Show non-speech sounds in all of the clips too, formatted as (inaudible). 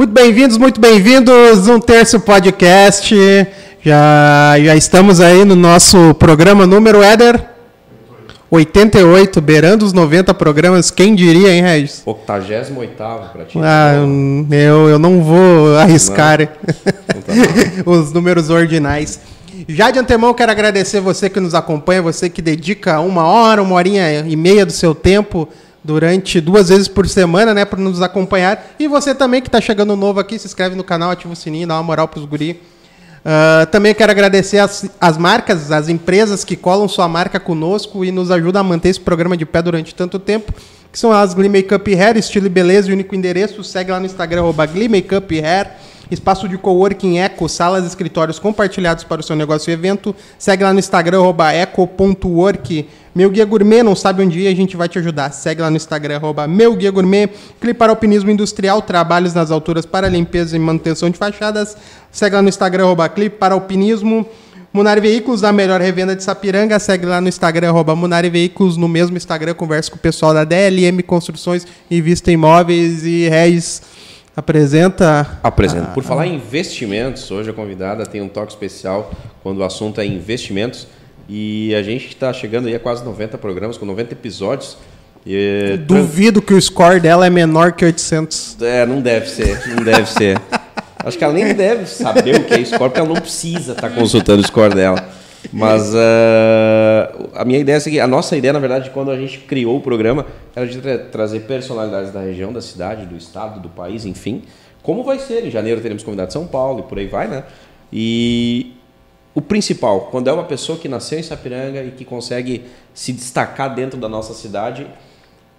Muito bem-vindos, muito bem-vindos, um terço podcast. Já, já estamos aí no nosso programa número Éder 88, beirando os 90 programas, quem diria, hein, Regis? 88 pra ti. Ah, eu, eu não vou arriscar não. Tá (laughs) os números ordinais. Já de antemão, quero agradecer você que nos acompanha, você que dedica uma hora, uma horinha e meia do seu tempo durante duas vezes por semana, né, para nos acompanhar. E você também que está chegando novo aqui, se inscreve no canal, ativa o sininho, dá uma moral para os guri. Uh, também quero agradecer as, as marcas, as empresas que colam sua marca conosco e nos ajudam a manter esse programa de pé durante tanto tempo, que são as Glee Makeup Hair, estilo e beleza, e único endereço. Segue lá no Instagram, arroba Glee Makeup Hair. Espaço de coworking Eco, salas e escritórios compartilhados para o seu negócio e evento. Segue lá no Instagram, eco.work. Meu Guia Gourmet, não sabe onde ir, a gente vai te ajudar. Segue lá no Instagram, arroba Meu Guia Gourmet. Clipe para Alpinismo Industrial, trabalhos nas alturas para limpeza e manutenção de fachadas. Segue lá no Instagram, arroba Clipe para Alpinismo. Munari Veículos, a melhor revenda de Sapiranga. Segue lá no Instagram, arroba Munari Veículos. No mesmo Instagram, conversa com o pessoal da DLM Construções e Vista Imóveis e Reis Apresenta. Apresenta. Por falar em investimentos, hoje a convidada tem um toque especial quando o assunto é investimentos. E a gente está chegando aí a quase 90 programas, com 90 episódios. E... Duvido que o score dela é menor que 800. É, não deve ser, não deve ser. Acho que ela nem deve saber o que é score, porque ela não precisa estar tá consultando o score dela. Mas uh, a minha ideia é a seguinte, a nossa ideia, na verdade, quando a gente criou o programa, era de tra trazer personalidades da região, da cidade, do estado, do país, enfim. Como vai ser? Em janeiro teremos convidado de São Paulo e por aí vai, né? E o principal, quando é uma pessoa que nasceu em Sapiranga e que consegue se destacar dentro da nossa cidade,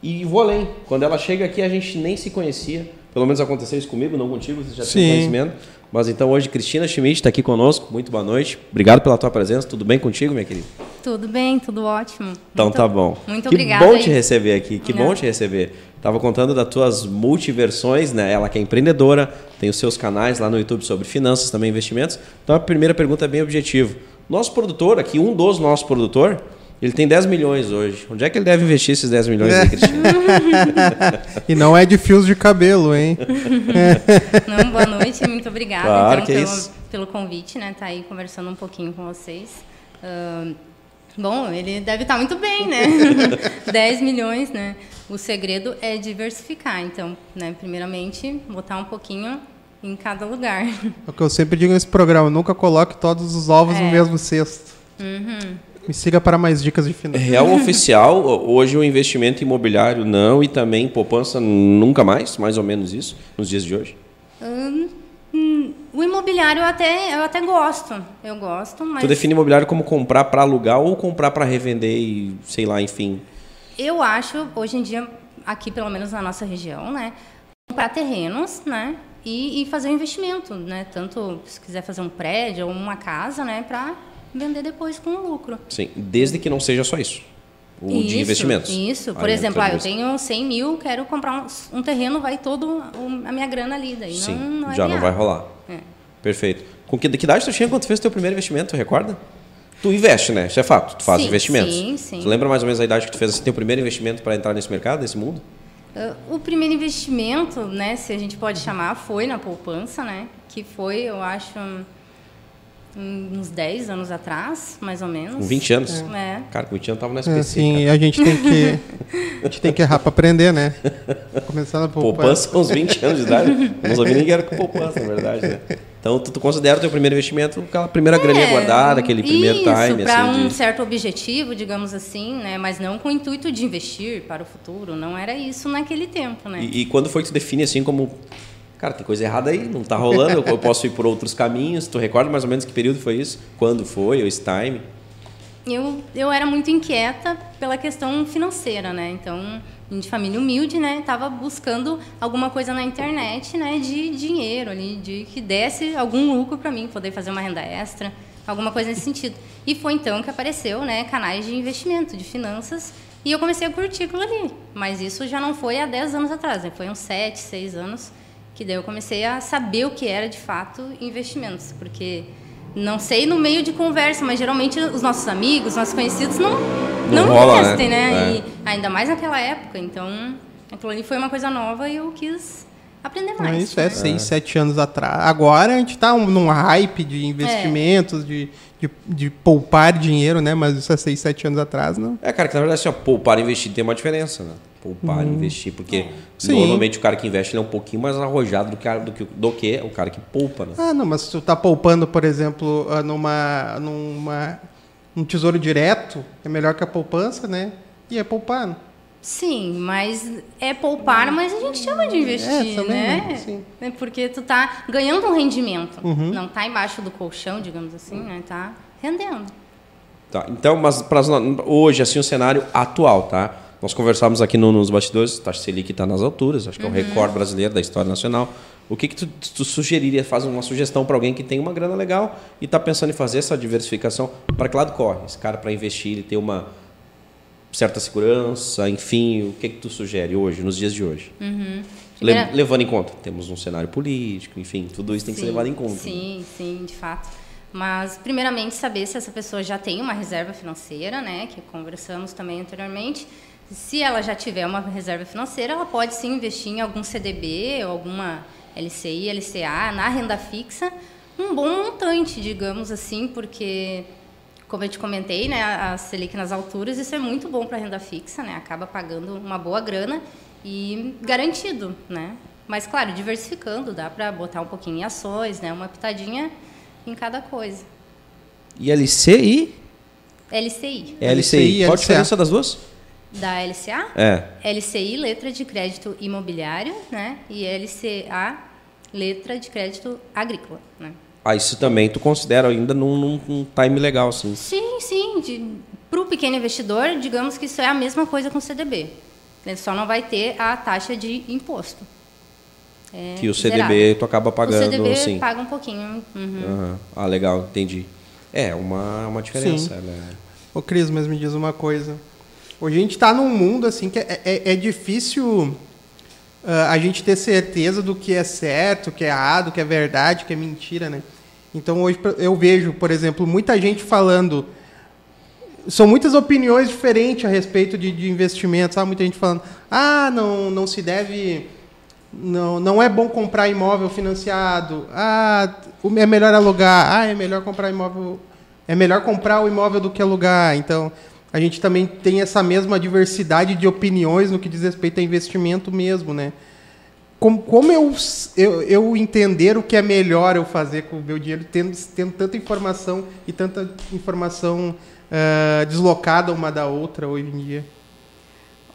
e vou além, quando ela chega aqui a gente nem se conhecia, pelo menos aconteceu isso comigo, não contigo, você já tem conhecimento. Mas então hoje Cristina Schmidt está aqui conosco. Muito boa noite. Obrigado pela tua presença. Tudo bem contigo, minha querida? Tudo bem, tudo ótimo. Então muito, tá bom. Muito que obrigada. Que bom te receber aqui. Que Não. bom te receber. Tava contando das tuas multiversões, né? Ela que é empreendedora, tem os seus canais lá no YouTube sobre finanças, também investimentos. Então a primeira pergunta é bem objetiva. Nosso produtor aqui, um dos nossos produtores, ele tem 10 milhões hoje. Onde é que ele deve investir esses 10 milhões é. aí, Cristina? (laughs) e não é de fios de cabelo, hein? (laughs) não, boa noite, muito obrigada claro, então, pelo, pelo, convite, né? Tá aí conversando um pouquinho com vocês. Uh, bom, ele deve estar tá muito bem, né? (laughs) 10 milhões, né? O segredo é diversificar. Então, né, primeiramente, botar um pouquinho em cada lugar. É o que eu sempre digo nesse programa, nunca coloque todos os ovos é. no mesmo cesto. Uhum. Me siga para mais dicas de finanças. Real oficial, hoje o investimento imobiliário não e também poupança nunca mais, mais ou menos isso, nos dias de hoje? Hum, hum, o imobiliário eu até, eu até gosto. Eu gosto, mas. Tu define imobiliário como comprar para alugar ou comprar para revender e sei lá, enfim? Eu acho, hoje em dia, aqui pelo menos na nossa região, né? Comprar terrenos, né? E, e fazer um investimento, né? Tanto se quiser fazer um prédio ou uma casa, né? Para vender depois com lucro. Sim, desde que não seja só isso. O isso, de investimentos. Isso, por exemplo, ah, eu tenho 100 mil, quero comprar um, um terreno, vai todo a minha grana ali. Daí Sim, não, não já não vai rolar. É. Perfeito. Com que, que idade tu tinha quando tu fez o teu primeiro investimento, recorda? Tu investe, né? Isso é fato. Tu faz sim, investimentos. Sim, sim. Tu lembra mais ou menos a idade que tu fez assim, teu primeiro investimento para entrar nesse mercado, nesse mundo? Uh, o primeiro investimento, né, se a gente pode chamar, foi na poupança, né? Que foi, eu acho, uns 10 anos atrás, mais ou menos. Com 20 anos? É. Cara, com 20 anos tava na SPC. É, sim, a gente tem que a gente tem que errar para aprender, né? Começando a poupança. Poupança com uns 20 anos de idade. Não sabia nem que era com poupança, na verdade, né? Então, tu, tu considera o teu primeiro investimento aquela primeira é, graninha guardada, aquele primeiro isso, time? para assim, um de... certo objetivo, digamos assim, né? Mas não com o intuito de investir para o futuro. Não era isso naquele tempo, né? E, e quando foi que tu define assim como cara, tem coisa errada aí, não está rolando, eu posso ir por outros caminhos. Tu recorda mais ou menos que período foi isso? Quando foi, ou esse time? Eu, eu era muito inquieta pela questão financeira, né? Então, de família humilde, né? Tava buscando alguma coisa na internet, né? De dinheiro ali, de que desse algum lucro para mim, poder fazer uma renda extra, alguma coisa nesse sentido. E foi então que apareceu, né? Canais de investimento, de finanças, e eu comecei a curtir aquilo ali. Mas isso já não foi há 10 anos atrás, né? Foi uns 7, 6 anos que daí eu comecei a saber o que era de fato investimentos, porque não sei no meio de conversa, mas geralmente os nossos amigos, nossos conhecidos não não, não rola, investem, né? né? É. E ainda mais naquela época, então aquilo ali foi uma coisa nova e eu quis aprender mais. É isso, é né? seis, sete anos atrás. Agora a gente tá um- num hype de investimentos, de, de, de poupar dinheiro, né? Mas isso é seis, sete anos atrás, não. É, cara, que na verdade, assim, ó, poupar e investir tem uma diferença, né? Poupar e investir, porque Sim. normalmente o cara que investe ele é um pouquinho mais arrojado do que, do que, do que o cara que poupa, né? Ah, não, mas se tu tá poupando, por exemplo, ah, numa, numa, num tesouro direto, é melhor que a poupança, né? E é poupar. né? Sim, mas é poupar, mas a gente chama de investir, É, né? Sim. É Porque tu tá ganhando um rendimento. Uhum. Não tá embaixo do colchão, digamos assim, né? Tá rendendo. Tá, então, mas pra, hoje, assim, o cenário atual, tá? Nós conversávamos aqui no- nos bastidores, taxa Selic está nas alturas, acho que é Uhum. o recorde brasileiro da história nacional. O que, que tu, tu sugeriria, faz uma sugestão para alguém que tem uma grana legal e está pensando em fazer essa diversificação? Para que lado corre? Esse cara, para investir, ele ter uma certa segurança, enfim, o que, que tu sugere hoje, nos dias de hoje? Le- Uhum. Primeira- levando em conta, temos um cenário político, enfim, tudo isso tem que ser Sim, levado em conta. né? Sim, sim, de fato. Mas, primeiramente, saber se essa pessoa já tem uma reserva financeira, né? Que conversamos também anteriormente. Se ela já tiver uma reserva financeira, ela pode sim investir em algum CDB ou alguma LCI, LCA, na renda fixa. Um bom montante, digamos assim, porque, como eu te comentei, né? A Selic nas alturas, isso é muito bom para renda fixa, né? Acaba pagando uma boa grana e garantido, né? Mas, claro, diversificando, dá para botar um pouquinho em ações, né? Uma pitadinha em cada coisa. E LCI? LCI. LCI. LCI, Qual a diferença das duas? Da LCA? É. LCI, letra de crédito imobiliário, né? E LCA, letra de crédito agrícola, né? Ah, isso também tu considera ainda num, num- num time legal, assim. Sim, sim. Para o pequeno investidor, digamos que isso é a mesma coisa com o CDB. Ele só não vai ter a taxa de imposto. É que o CDB zerado. tu acaba pagando, o CDB sim. paga um pouquinho. uhum. Aham. Ah, legal, entendi. É, uma, uma diferença. Sim. ela é- Ô, Cris, mas me diz uma coisa. Hoje a gente está num mundo assim que é, é- é difícil ah, a gente ter certeza do que é certo, o que é errado, o que é verdade, o que é mentira, né? Então hoje eu vejo, por exemplo, muita gente falando. São muitas opiniões diferentes a respeito de, de investimentos. Sabe? Muita gente falando, ah, não, não se deve. Não, não é bom comprar imóvel financiado. Ah, é melhor alugar. Ah, é melhor comprar imóvel. É melhor comprar o imóvel do que alugar. Então, a gente também tem essa mesma diversidade de opiniões no que diz respeito a investimento mesmo, né? Como, como eu, eu, eu entender o que é melhor eu fazer com o meu dinheiro, tendo, tendo tanta informação e tanta informação ah, deslocada uma da outra hoje em dia?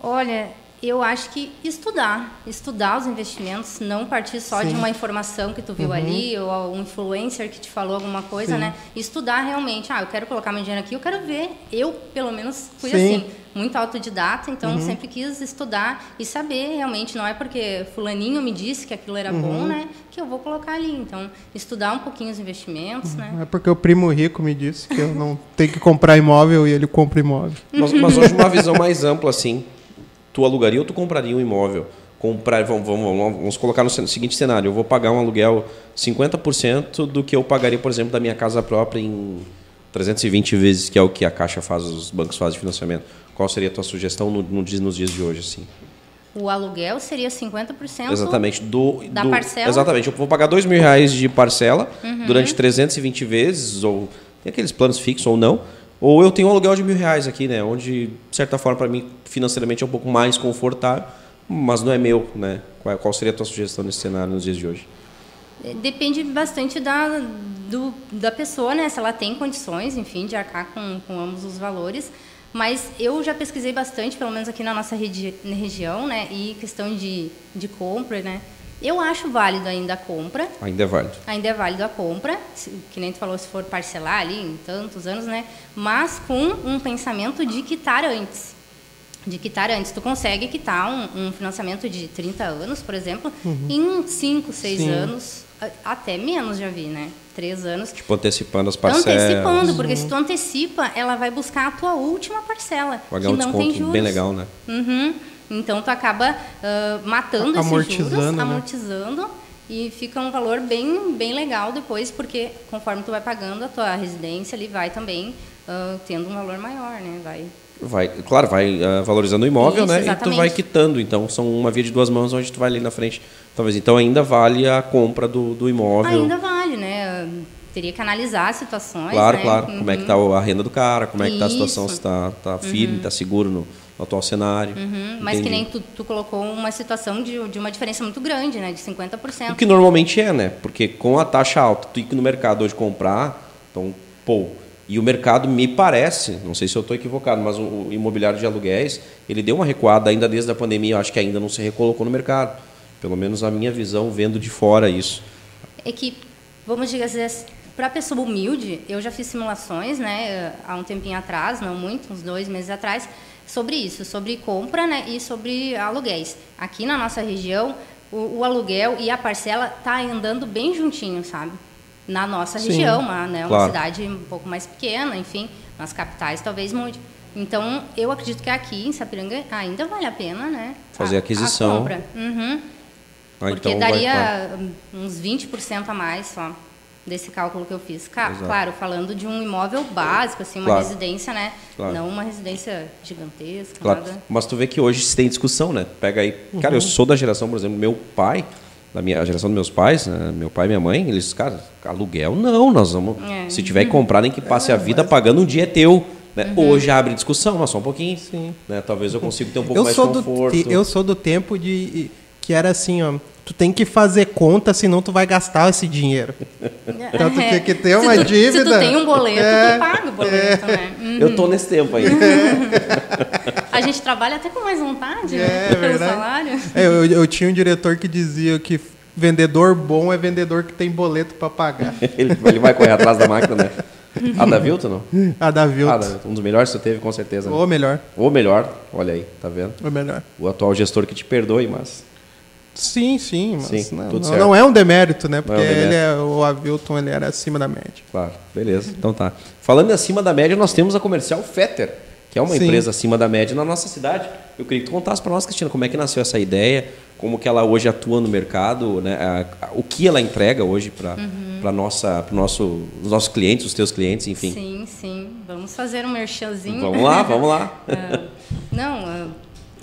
Olha, eu acho que estudar, estudar os investimentos, não partir só de Sim. uma informação que tu viu ali ou um influencer que te falou alguma coisa, Sim. né? Estudar realmente. Ah, eu quero colocar meu dinheiro aqui, eu quero ver. Eu, pelo menos, fui Sim. assim, muito autodidata, então sempre quis estudar e saber realmente. Não é porque fulaninho me disse que aquilo era bom, né? Que eu vou colocar ali. Então, estudar um pouquinho os investimentos, né? É porque o primo rico me disse que eu não tenho que comprar imóvel e ele compra imóvel. Mas, mas hoje uma visão mais ampla, assim, tu alugaria ou tu compraria um imóvel? Comprar, vamos, vamos, vamos, colocar no seguinte cenário, eu vou pagar um aluguel 50% do que eu pagaria, por exemplo, da minha casa própria em 320 vezes, que é o que a Caixa faz, os bancos fazem de financiamento. Qual seria a tua sugestão no, no nos dias de hoje, assim? O aluguel seria 50% Exatamente. Do, da do- parcela? Exatamente. Eu vou pagar dois mil reais de parcela durante 320 vezes, ou tem aqueles planos fixos ou não. Ou eu tenho um aluguel de mil reais aqui, né? Onde, de certa forma, para mim, financeiramente é um pouco mais confortável, mas não é meu, né? Qual, seria a tua sugestão nesse cenário nos dias de hoje? Depende bastante da, do, da pessoa, né? Se ela tem condições, enfim, de arcar com, com ambos os valores. Mas eu já pesquisei bastante, pelo menos aqui na nossa regi região, né? E questão de, de compra, né? Eu acho válido ainda a compra. Ainda é válido. Ainda é válido a compra, se- que nem tu falou, se for parcelar ali em tantos anos, né? Mas com um pensamento de quitar antes. De quitar antes. Tu consegue quitar um, um financiamento de 30 anos, por exemplo, em 5, 6 Sim. anos, até menos já vi, né? 3 anos. Tipo, antecipando as parcelas. Antecipando, porque se tu antecipa, ela vai buscar a tua última parcela, Pagar que um não tem desconto juros. bem legal, né? Uhum. Então tu acaba ah, matando Amortizando, esses juros, né? amortizando e fica um valor bem bem legal depois, porque conforme tu vai pagando a tua residência ali vai também ah, tendo um valor maior, né? Vai vai, claro, vai uh, valorizando o imóvel, Isso, né? exatamente. E tu vai quitando. Então são uma via de duas mãos onde tu vai ali na frente. Talvez então ainda vale a compra do, do imóvel. Ainda vale, né? Teria que analisar as situações. Claro, né? claro. Uhum. Como é que está a renda do cara, como é que está a situação, Isso. se está tá firme, está seguro no, no atual cenário. Uhum, Mas que nem tu, tu colocou uma situação de, de uma diferença muito grande, né? De 50%. O que normalmente é, né? Porque com a taxa alta, tu ir no mercado hoje comprar, então, pô, e o mercado me parece, não sei se eu estou equivocado, mas o, o imobiliário de aluguéis, ele deu uma recuada ainda desde a pandemia, eu acho que ainda não se recolocou no mercado. Pelo menos a minha visão, vendo de fora isso. É que, vamos dizer assim, para pessoa humilde, eu já fiz simulações, né, há um tempinho atrás, não muito, uns dois meses atrás, sobre isso, sobre compra, né, e sobre aluguéis. Aqui na nossa região, o, o aluguel e a parcela tá andando bem juntinho, sabe? Na nossa Sim. região, uma, né, uma Claro. cidade um pouco mais pequena, enfim, nas capitais talvez mude. Então, eu acredito que aqui em Sapiranga ainda vale a pena, né? Fazer a- aquisição. A compra. Uhum. Ah, Porque então vai- vai- daria uns 20% a mais só desse cálculo que eu fiz. Ca- Exato. Claro, falando de um imóvel básico, assim, uma Claro. residência, né? Claro. Não uma residência gigantesca, Claro. nada. Mas tu vê que hoje se tem discussão, né? Pega aí. Cara, Uhum. eu sou da geração, por exemplo, meu pai, da minha a geração dos meus pais, né? meu pai e minha mãe, eles, cara, aluguel não, nós vamos. É. Se tiver que comprar, nem que passe a vida pagando um dia é teu. Né? Uhum. Hoje abre discussão, mas só um pouquinho. Sim. Né? Talvez eu consiga ter um pouco Eu mais sou, de do, conforto. te- eu sou do tempo de que era assim, ó. Tu tem que fazer conta, senão tu vai gastar esse dinheiro. Então tu tinha que ter uma se tu, Se dívida. tu tem um boleto, É, tu paga o boleto, né? Hum. Eu tô nesse tempo aí. (laughs) A gente trabalha até com mais vontade, É, né? Pelo verdade. salário. É, eu, eu tinha um diretor que dizia que vendedor bom é vendedor que tem boleto para pagar. (laughs) ele, ele vai correr atrás da máquina, né? A da Vilton, não? A da Ah, Vilton. Vilton, um dos melhores que você teve, com certeza. né? Ou melhor, Ou melhor, olha aí, tá vendo? ou melhor. O atual gestor que te perdoe, mas. Sim, sim, mas Sim, não, não- não é um demérito, né? Não Porque é um demérito. ele é, o Avilton ele era acima da média. Claro, beleza. Então tá. Falando em acima da média, nós temos a comercial Fetter, que é uma Sim. empresa acima da média na nossa cidade. Eu queria que tu contasse para nós, Cristina, como é que nasceu essa ideia, como que ela hoje atua no mercado, né? a- a- o que ela entrega hoje para Uhum. para nossa, pro nosso, os nossos clientes, os teus clientes, enfim. Sim, sim. Vamos fazer um merchanzinho. Vamos lá, vamos lá. (laughs) Ah, não, ah,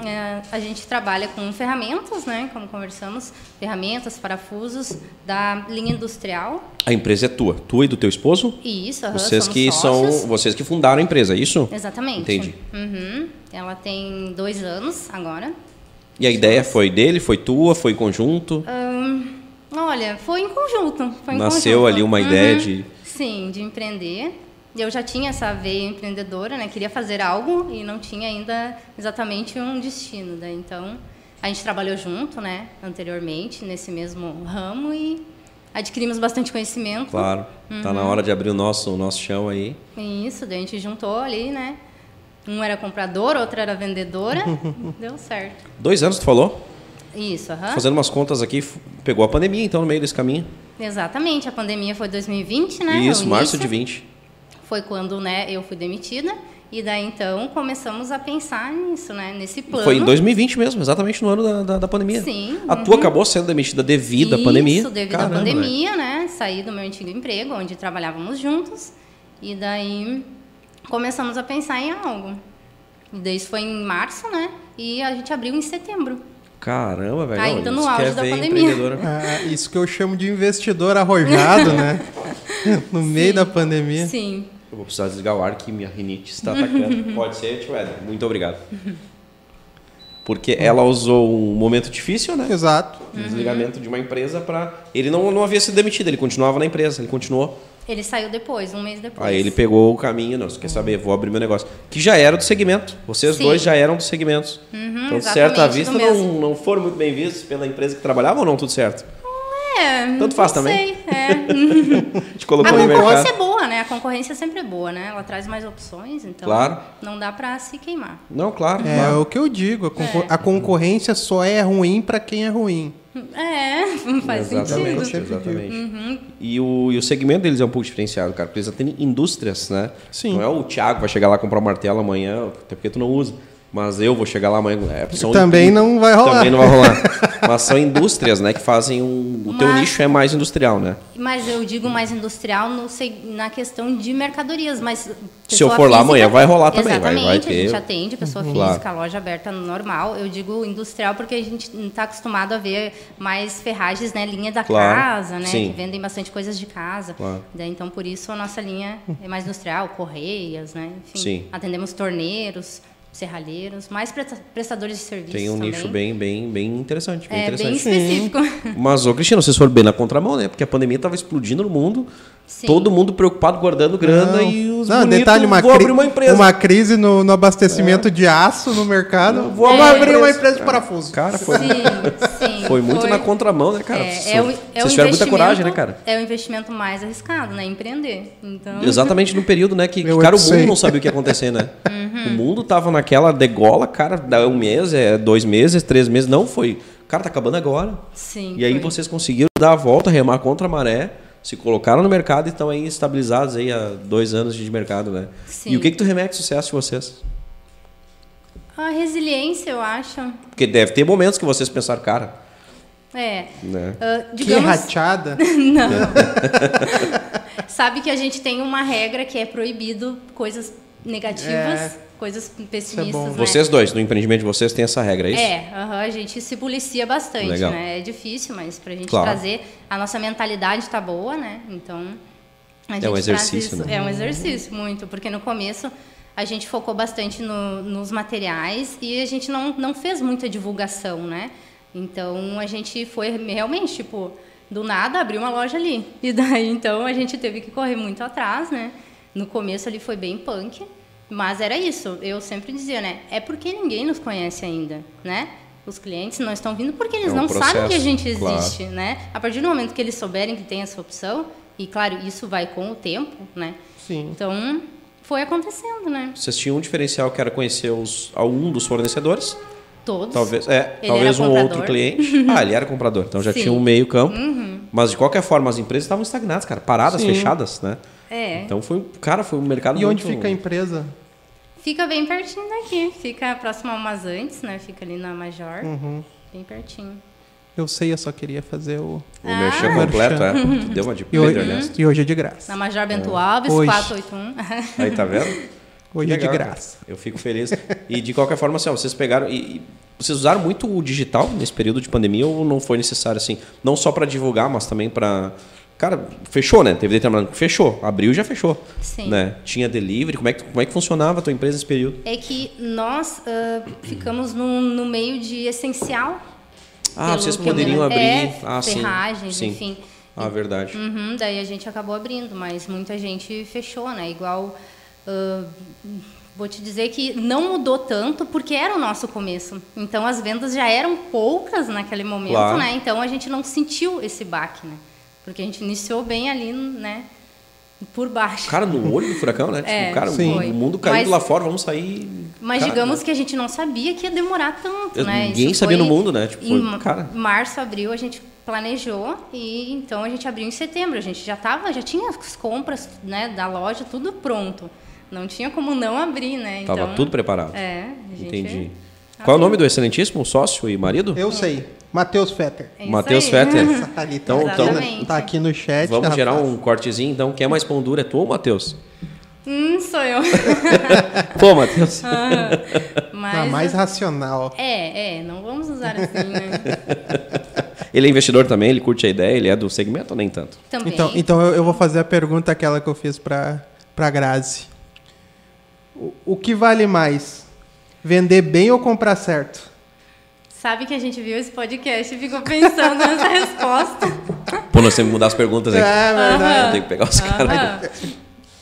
é, a gente trabalha com ferramentas, né? Como conversamos, ferramentas, parafusos da linha industrial. A empresa é tua, tua e do teu esposo? Isso, aham, Vocês que sócios. são, vocês que fundaram a empresa, é isso? Exatamente. Entendi. Uhum. Ela tem dois anos agora. E a ideia foi dele, foi tua, foi em conjunto? Olha, foi em conjunto. Foi em Nasceu conjunto. ali uma Uhum. ideia de Sim, de empreender. Eu já tinha essa veia empreendedora, né? Queria fazer algo e não tinha ainda exatamente um destino, né? Então, a gente trabalhou junto, né? Anteriormente, nesse mesmo ramo e adquirimos bastante conhecimento. Claro, tá Uhum. na hora de abrir o nosso, o nosso chão aí. Isso, daí a gente juntou ali, né? Um era comprador, outro era vendedora. (laughs) Deu certo. Dois anos, tu falou? Isso, aham. Fazendo umas contas aqui, pegou a pandemia, então, no meio desse caminho. Exatamente. A pandemia foi 2020, né? Isso, março de 20. Foi quando né, eu fui demitida. E daí então começamos a pensar nisso, né? Nesse plano. Foi em 2020 mesmo, exatamente no ano da, da, da pandemia. Sim, A uhum. tua acabou sendo demitida devido à pandemia. Isso, devido Caramba, à pandemia, né? Saí do meu antigo emprego, onde trabalhávamos juntos. E daí começamos a pensar em algo. E daí isso foi em março, né? E a gente abriu em setembro. Caramba, velho. Ainda Não, no isso auge da pandemia. empreendedora. Ah, isso que eu chamo de investidor arrojado, né? (laughs) No meio da pandemia. Sim. Eu vou precisar desligar o ar que minha rinite está atacando. (laughs) Pode ser, tio Éder. Muito obrigado. Porque ela usou um momento difícil, né? Exato. Desligamento de uma empresa para. Ele não, não havia sido demitido, ele continuava na empresa, ele continuou. Ele saiu depois, um mês depois. Aí ele pegou o caminho, não, você quer saber, vou abrir meu negócio. Que já era do segmento. Vocês Sim. dois já eram dos segmentos. Uhum, então, de certa vista, não, não foram muito bem vistos pela empresa que trabalhava ou não, tudo certo? É, Tanto faz não também. Sei, é. (laughs) Te colocou A no concorrência é boa, né? A concorrência sempre é boa, né? Ela traz mais opções, então Claro. não dá pra se queimar. Não, claro. É claro. o que eu digo. A, concor- É. a concorrência só é ruim para quem é ruim. É, (laughs) faz Exatamente, sentido. exatamente. Uhum. E, o, e o segmento deles é um pouco diferenciado, cara, porque eles atendem indústrias, né? Sim. Não é o Thiago que vai chegar lá comprar um martelo amanhã, até porque tu não usa. Mas eu vou chegar lá amanhã. É, são- Também não vai rolar. Também não vai rolar. (laughs) Mas são indústrias, né, que fazem um... O teu Mas- nicho é mais industrial, né? Mas eu digo mais industrial no, na questão de mercadorias, mas Se eu for lá física- amanhã, vai rolar também, vai- Exatamente, vai a gente ter. atende pessoa Claro. física, loja aberta normal. Eu digo industrial porque a gente está acostumado a ver mais ferragens, né, linha da Claro, casa, né, sim. que vendem bastante coisas de casa. Claro. Daí, então por isso a nossa linha é mais industrial, correias, né, enfim. Sim. Atendemos torneiros, serralheiros, mais presta- prestadores de serviços Tem um também. nicho bem, bem, bem interessante. Bem é bem interessante. específico. Mas, ô Cristina, vocês foram bem na contramão, né? Porque a pandemia estava explodindo no mundo. Sim. Todo mundo preocupado, guardando grana Não. e os Não, bonitos, detalhe, uma, vou abrir uma empresa. uma crise no, no abastecimento de aço no mercado. Vou Vamos abrir uma empresa. de parafuso. Cara, foi, Sim, sim. foi muito na contramão, né, cara? É, Vocês- é o, é vocês tiveram muita investimento- coragem, né, cara? É o investimento mais arriscado, né? Empreender. Então, Exatamente no período, né? Que, Eu cara, o sei. mundo não sabia o que ia acontecer, né? (laughs) Uhum. O mundo tava naquela degola, cara, dá um mês, é dois meses, três meses. Não, foi. Cara, tá acabando agora. sim. E aí foi. vocês conseguiram dar a volta, remar contra a maré, se colocaram no mercado e estão aí estabilizados aí há dois anos de mercado, né? Sim. E o que que tu remete ao sucesso de vocês? A resiliência, eu acho. Porque deve ter momentos que vocês pensaram, cara, É. né? Que digamos, rachada. (laughs) (laughs) sabe que a gente tem uma regra que é proibido coisas negativas, É. coisas pessimistas, bom. né? Vocês dois, no empreendimento de vocês, tem essa regra, é isso? É, aham, a gente se policia bastante, Legal. né? É difícil, mas pra gente Claro. trazer a nossa mentalidade tá boa, né? Então a gente um exercício, né? É um exercício muito, porque no começo a gente focou bastante no- nos materiais e a gente não, não fez muita divulgação, né? Então a gente foi realmente tipo do nada abriu uma loja ali (laughs) e daí então a gente teve que correr muito atrás, né? No começo ali foi bem punk, mas era isso. Eu sempre dizia, né? É porque ninguém nos conhece ainda, né? Os clientes não estão vindo porque eles É um não sabem que a processo, gente claro. existe, né? A partir do momento que eles souberem que tem essa opção, e claro, isso vai com o tempo, né? Sim. Então, foi acontecendo, né? Vocês tinham um diferencial que era conhecer os, a um dos fornecedores, Todos. talvez, é, Ele talvez um comprador. outro cliente. (laughs) Ah, ele era comprador, então já Sim. Uhum. tinha um meio campo. Mas de qualquer forma, as empresas estavam estagnadas, cara, paradas, Sim. fechadas, né? É. Então foi, cara, foi um mercado E onde muito- fica a empresa? Fica bem pertinho daqui. Fica próximo ao Mazantes, né? Fica ali na Major. Uhum. Bem pertinho. Eu sei, eu só queria fazer o. O merchan Ah. completo, é. Deu uma de E hoje, Pedro Ernesto. e hoje é de graça. Na Major Bento Alves, Hoje. 481. Aí, tá vendo? (laughs) Hoje é de Legal, graça. Eu fico feliz. E de qualquer forma, assim, ó, vocês pegaram. E, e vocês usaram muito o digital nesse período de pandemia ou não foi necessário, assim? Não só para divulgar, mas também para. Cara, fechou, né? Teve determinado. Fechou. Abriu já fechou. Sim. Né? Tinha delivery. Como é, que, como é que funcionava a tua empresa nesse período? É que nós ah, ficamos no, no meio de essencial. Ah, pelo vocês poderiam lembro. abrir. É, ah, ferragens, sim. enfim. Ah, verdade. Uhum, daí a gente acabou abrindo, mas muita gente fechou, né? Igual. ah, vou te dizer que não mudou tanto porque era o nosso começo. Então as vendas já eram poucas naquele momento, Claro. né? Então a gente não sentiu esse baque, né? Porque a gente iniciou bem ali, né? Por baixo. Cara, no olho do furacão, né? (laughs) É, tipo, cara, Sim. o mundo caindo Mas- lá fora, vamos sair. Mas Cara, digamos que a gente não sabia que ia demorar tanto, Eu- né? ninguém Isso sabia no mundo, né? Tipo, em foi- cara. março, abril a gente planejou e então a gente abriu em setembro. A gente já tava, já tinha as compras, né, da loja tudo pronto. Não tinha como não abrir, né? Então, Tava tudo preparado. É, a gente Entendi. Qual é o nome do excelentíssimo sócio e marido? Eu sei. Matheus Fetter. É Matheus. Fetter. Tá ali, Então- tá, então- tá aqui no chat. Vamos rapaz. gerar um cortezinho, então. Quem é mais pão duro? É tu ou Matheus? Hum, sou eu. (laughs) Pô, Matheus. Mas Tá mais racional. é, é, não vamos usar assim, né? (laughs) Ele é investidor também, ele curte a ideia, ele é do segmento ou nem tanto? Também. Então, então eu, eu vou fazer a pergunta aquela que eu fiz pra, pra Grazi. O, o que vale mais? Vender bem ou comprar certo? Sabe que a gente viu esse podcast e ficou pensando nessa (laughs) resposta. Pô, nós temos que mudar as perguntas É, aqui. verdade. Eu tenho que pegar os caras.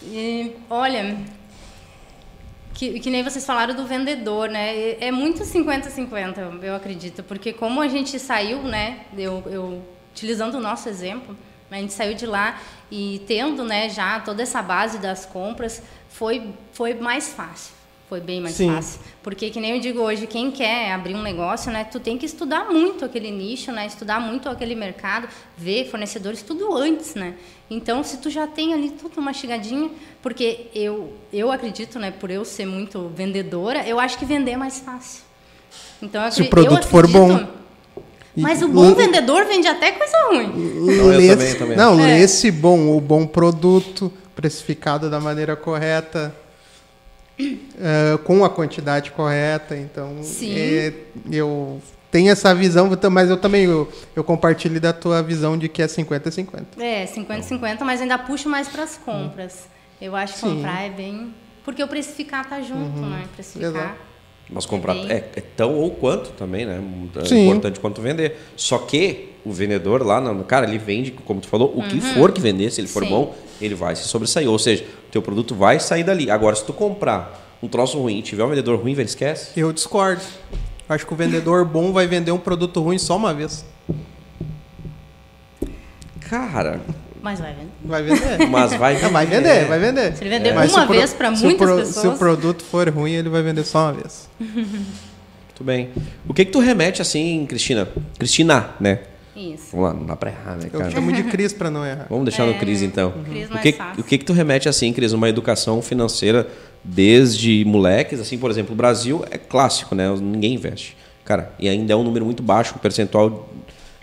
E, olha, que, que nem vocês falaram do vendedor, né? É é muito 50-50, eu acredito, porque como a gente saiu, né? Eu, eu utilizando o nosso exemplo, a gente saiu de lá e tendo, né, já toda essa base das compras, foi, foi mais fácil. Foi bem mais Sim. fácil. Porque, que nem eu digo hoje, quem quer abrir um negócio, né? Tu tem que estudar muito aquele nicho, né? Estudar muito aquele mercado, ver fornecedores, tudo antes, né? Então, se tu já tem ali tudo mastigadinho, porque eu, eu acredito, né? Por eu ser muito vendedora, eu acho que vender é mais fácil. Então, eu Se o produto for acredito- bom. Mas o bom vendedor vende até coisa ruim. Não, eu também, também. Não, É. esse bom, o bom produto, precificado da maneira correta, é, com a quantidade correta. Então, Sim. é, eu tenho essa visão, mas eu também eu, eu compartilho da tua visão de que é 50-50. É, 50-50, mas ainda puxo mais para as compras. Eu acho que Sim. comprar é bem. Porque o precificar tá junto, né? Precificar. Exato. Mas comprar é, é tão ou quanto também, né? É Sim. importante quanto vender. Só que o vendedor lá, no, cara, ele vende, como tu falou, o que Uhum. for que vender, se ele for Sim. bom, ele vai se sobressair. Ou seja, teu produto vai sair dali. Agora, se tu comprar um troço ruim e tiver um vendedor ruim, velho, esquece. Eu discordo. Acho que o vendedor bom vai vender um produto ruim só uma vez. Cara, Mas vai vender. Vai vender. mas vai Não, vai vender, vai vender. Se ele vender Mas uma vez para muitas pro- pessoas. Se o produto for ruim, ele vai vender só uma vez. (laughs) Muito bem. O que que tu remete assim, Cristina? Cristina, né? Isso. Vamos lá, não dá pra errar, né, Eu cara? chamo de Cris para não errar. Vamos deixar no É, Cris, então. Cris o que, o que que tu remete assim, Cris? Uma educação financeira desde moleques, assim, por exemplo, o Brasil é clássico, né? Ninguém investe. Cara, e ainda é um número muito baixo, um percentual...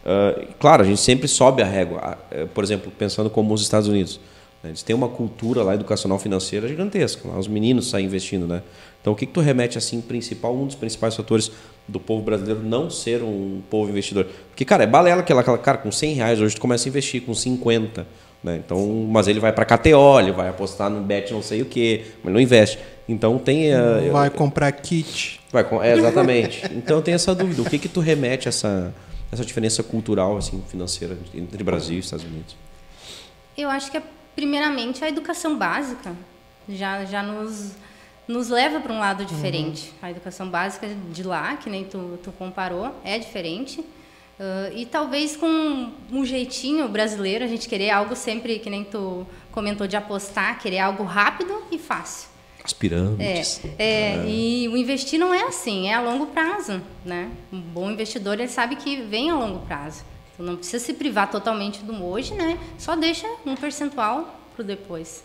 ah, claro, a gente sempre sobe a régua. Ah, eh, Por exemplo, pensando como os Estados Unidos. né? Eles têm uma cultura lá educacional financeira gigantesca. Lá os meninos saem investindo, né? Então, o que, que tu remete assim, principal, um dos principais fatores do povo brasileiro não ser um povo investidor? Porque, cara, é balela aquela, aquela cara, com 100 reais hoje tu começa a investir com 50, né? Então, mas ele vai para KTO, ele vai apostar no bet não sei o quê, mas não investe. Então tem eh, Vai comprar kit. vai é, exatamente. Então tem essa dúvida. O que que tu remete a essa essa diferença cultural assim financeira entre Brasil e Estados Unidos? Eu acho que, é, primeiramente, a educação básica já, já nos, nos leva para um lado diferente. A educação básica de lá, que nem tu, tu comparou, é diferente. Ah, e talvez com um jeitinho brasileiro, a gente querer algo sempre, que nem tu comentou, de apostar, querer algo rápido e fácil. As pirâmides. É, é, e o investir não é assim, é a longo prazo, né? Um bom investidor, ele sabe que vem a longo prazo. Então não precisa se privar totalmente do hoje, né? Só deixa um percentual para o depois.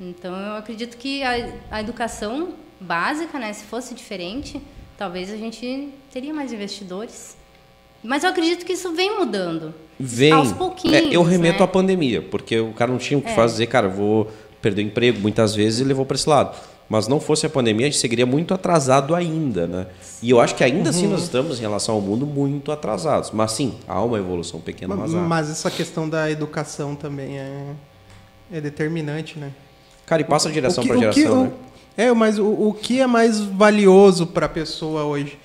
Então eu acredito que a, a educação básica, né, se fosse diferente, talvez a gente teria mais investidores. Mas eu acredito que isso vem mudando. Vem. Aos pouquinhos. É, eu remeto né? à pandemia, porque o cara não tinha o que É. fazer, cara, vou perder o emprego muitas vezes e levou para esse lado. Mas não fosse a pandemia, a gente seguiria muito atrasado ainda, né? E eu acho que ainda assim nós estamos em relação ao mundo muito atrasados. Mas sim, há uma evolução pequena, mas há. Mas essa questão da educação também é, é determinante, né? Cara, e passa a direção O que- para o que- geração, o- né? É, mas o, o que é mais valioso para a pessoa hoje?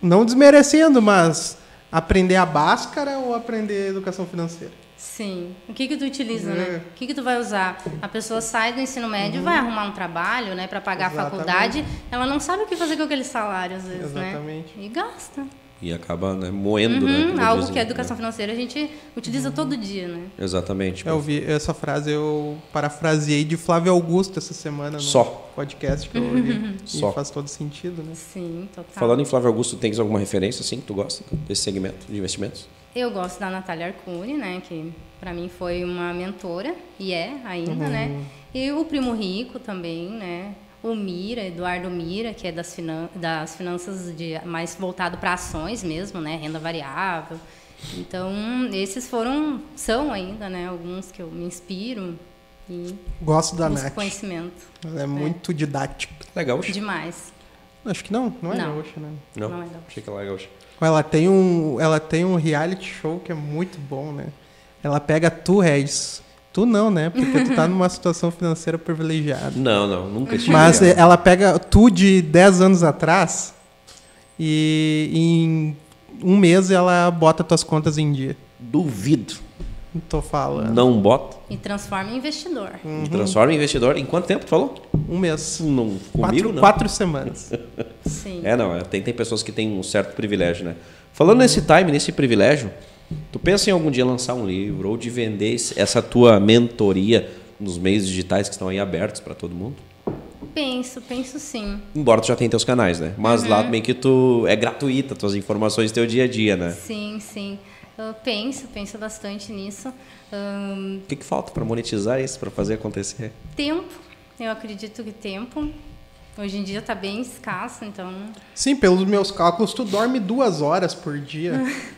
Não desmerecendo, mas aprender a báscara ou aprender educação financeira? Sim. O que que tu utiliza, É. né? O que que tu vai usar? A pessoa sai do ensino médio, vai arrumar um trabalho, né, para pagar Uhum. Exatamente. a faculdade, ela não sabe o que fazer com aquele salário às vezes, Exatamente. né? E gasta. E acaba né, moendo, né? Uhum, como algo dizem, que a né? educação financeira a gente utiliza todo dia, né? Exatamente. Eu ouvi essa frase, eu parafraseei de Flávio Augusto essa semana no Só. podcast que eu (laughs) ouvi. Só. E faz todo sentido, né? Sim, total. Falando em Flávio Augusto, tens alguma referência assim que tu gosta desse segmento de investimentos? Eu gosto da Natália Arcuri, né, que para mim foi uma mentora e é ainda, Uhum. né? E o Primo Rico também, né? O Mira, Eduardo Mira, que é das, finan das finanças de mais voltado para ações mesmo, né, renda variável. Então, esses foram são ainda, né, alguns que eu me inspiro e Gosto da Nath. conhecimento Ela é muito didática. Legal. demais. Acho que não, não é Não. gaúcha, né? Não, Não é gaúcho. achei que ela é gaúcha. Ela tem um, ela tem um reality show que é muito bom, né? Ela pega tu, Regis. Tu não, né? Porque tu tá numa situação financeira privilegiada. Não, não, nunca tive. Mas ela pega tu de 10 anos atrás e em um mês ela bota tuas contas em dia. Duvido. Não tô falando. Não bota. E transforma em investidor. Uhum. Transforma em investidor. Em quanto tempo tu falou? Um mês. Não, comigo Quatro, não. quatro semanas. Sim. É, não. é, Tem, tem pessoas que têm um certo privilégio, né? Falando nesse time, nesse privilégio, tu pensa em algum dia lançar um livro ou de vender essa tua mentoria nos meios digitais que estão aí abertos para todo mundo? Penso, penso sim. Embora tu já tenha teus canais, né? Mas lá também que tu é gratuita, tuas informações teu dia a dia, né? Sim, sim. Eu penso, penso bastante nisso. Ahn, O que, que falta para monetizar isso, para fazer acontecer? tempo, eu acredito que tempo. Hoje em dia tá bem escasso, então. Sim, pelos meus cálculos, tu dorme duas horas por dia. (laughs)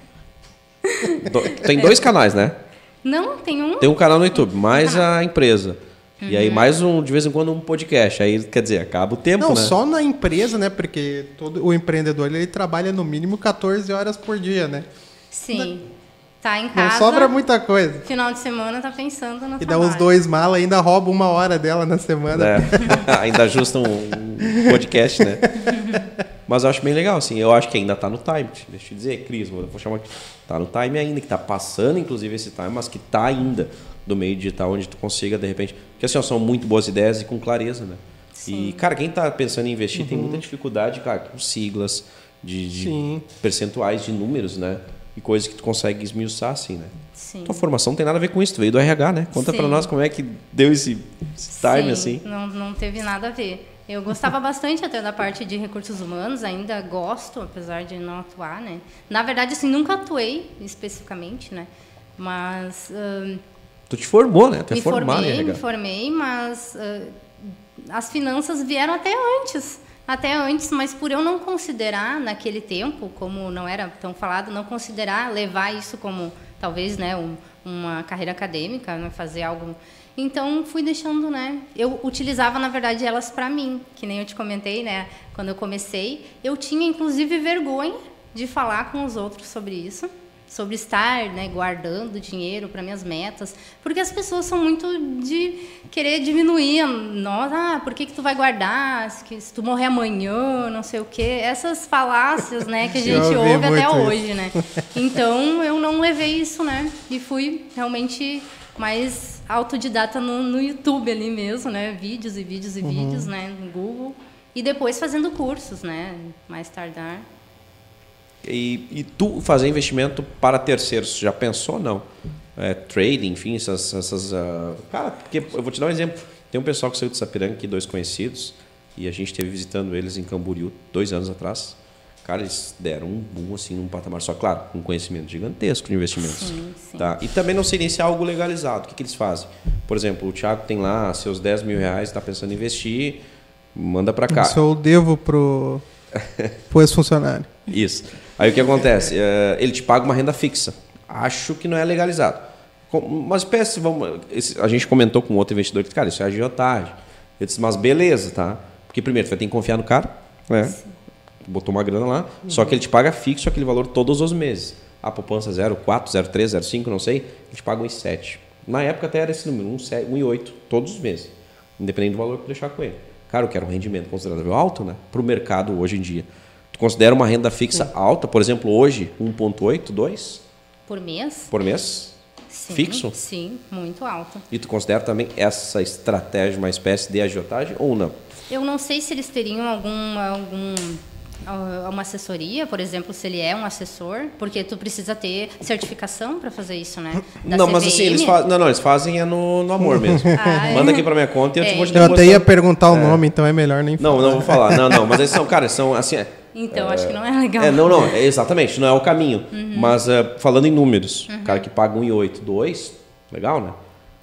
Do- Tem dois canais, né? Não, tem um. Tem um canal no YouTube, mais a empresa. E aí mais um, de vez em quando, um podcast. Aí, quer dizer, acaba o tempo, Não, né? só na empresa, né? Porque todo o empreendedor ele trabalha no mínimo 14 horas por dia, né? Sim. Tá em Não casa. sobra muita coisa. Final de semana tá pensando no E trabalho. os dois malas ainda roubam uma hora dela na semana. É, (laughs) ainda ajusta um, um podcast, né? (laughs) Mas eu acho bem legal, assim. Eu acho que ainda tá no time. Deixa eu te dizer, Cris, vou chamar aqui. Tá no time ainda, que tá passando, inclusive, esse time, mas que tá ainda do meio digital, onde tu consiga, de repente. Porque assim, ó, são muito boas ideias e com clareza, né? E, cara, quem tá pensando em investir tem muita dificuldade, cara, com siglas, de, de Sim. percentuais, de números, né? E coisas que tu consegue esmiuçar, assim, né? Sim. Tua formação não tem nada a ver com isso, tu veio do RH, né? Conta Sim. nós como é que deu esse, esse time, Sim, assim. Não, não teve nada a ver. Eu gostava bastante até da parte de recursos humanos, ainda gosto, apesar de não atuar, né? Na verdade, assim, nunca atuei especificamente, né? Mas ahn, Tu te formou, né? Tu é me formado em formei, RH. me formei, mas ah, as finanças vieram até antes. Até antes, mas por eu não considerar naquele tempo, como não era tão falado, não considerar levar isso como talvez, né, um- uma carreira acadêmica, né, fazer algo. Então fui deixando, né? Eu utilizava na verdade elas para mim, que nem eu te comentei, né? Quando eu comecei, eu tinha inclusive vergonha de falar com os outros sobre isso sobre estar né, guardando dinheiro para minhas metas, porque as pessoas são muito de querer diminuir, nós, ah, por que, que tu vai guardar, se, tu morrer amanhã, não sei o quê, essas falácias, né, que a (laughs) gente ouve até isso. hoje, né? Então eu não levei isso, né, e fui realmente mais autodidata no, no YouTube ali mesmo, né, vídeos e vídeos e vídeos, né, no Google, e depois fazendo cursos, né, mais tardar. E, e tu fazer investimento para terceiros, já pensou não? É, trading, enfim, essas. essas ah, Cara, porque eu vou te dar um exemplo. Tem um pessoal que saiu de Sapiranga aqui, dois conhecidos, e a gente esteve visitando eles em Camboriú dois anos atrás. Cara, eles deram um boom assim num patamar, só claro, com um conhecimento gigantesco de investimentos. Sim, sim. Tá? E também não seria se é algo legalizado. O que, que eles fazem? Por exemplo, o Thiago tem lá seus 10 mil reais, está pensando em investir, manda para cá. Isso eu devo pro, pro ex-funcionário. Isso. Aí o que acontece? É, ele te paga uma renda fixa. Acho que não é legalizado. Uma espécie, vamos, a gente comentou com outro investidor que, cara, isso é agiotagem. Eu disse, mas beleza, tá? Porque primeiro, tu vai ter que confiar no cara, né? Botou uma grana lá, só que ele te paga fixo aquele valor todos os meses. A poupança 0,4, 0,3, 0,5, não sei, ele te paga 1,7. Na época até era esse número, 1,7, 1,8, todos os meses. Independente do valor que tu deixar com ele. Cara, eu quero um rendimento considerável alto, né? Para o mercado hoje em dia. Tu considera uma renda fixa alta, por exemplo, hoje 1,8, 2 Por mês? por mês? Sim, Fixo? Sim, muito alto. E tu considera também essa estratégia uma espécie de agiotagem ou não? Eu não sei se eles teriam alguma, algum, ah, uma assessoria, por exemplo, se ele é um assessor, porque tu precisa ter certificação para fazer isso, né? Da não, mas assim, CVM. eles fazem. Não, não, eles fazem é no, no amor (laughs) mesmo. Ah, é? Manda aqui pra minha conta e eu te É. vou te Eu até ia perguntar o nome, então é melhor nem Não, não vou falar. Não, não, mas eles são, (laughs) cara, eles são assim. É, Então, acho que não é legal. é, não, não, é, exatamente, não é o caminho. Uhum. Mas é, falando em números, o cara que paga 1,8, 2, legal, né?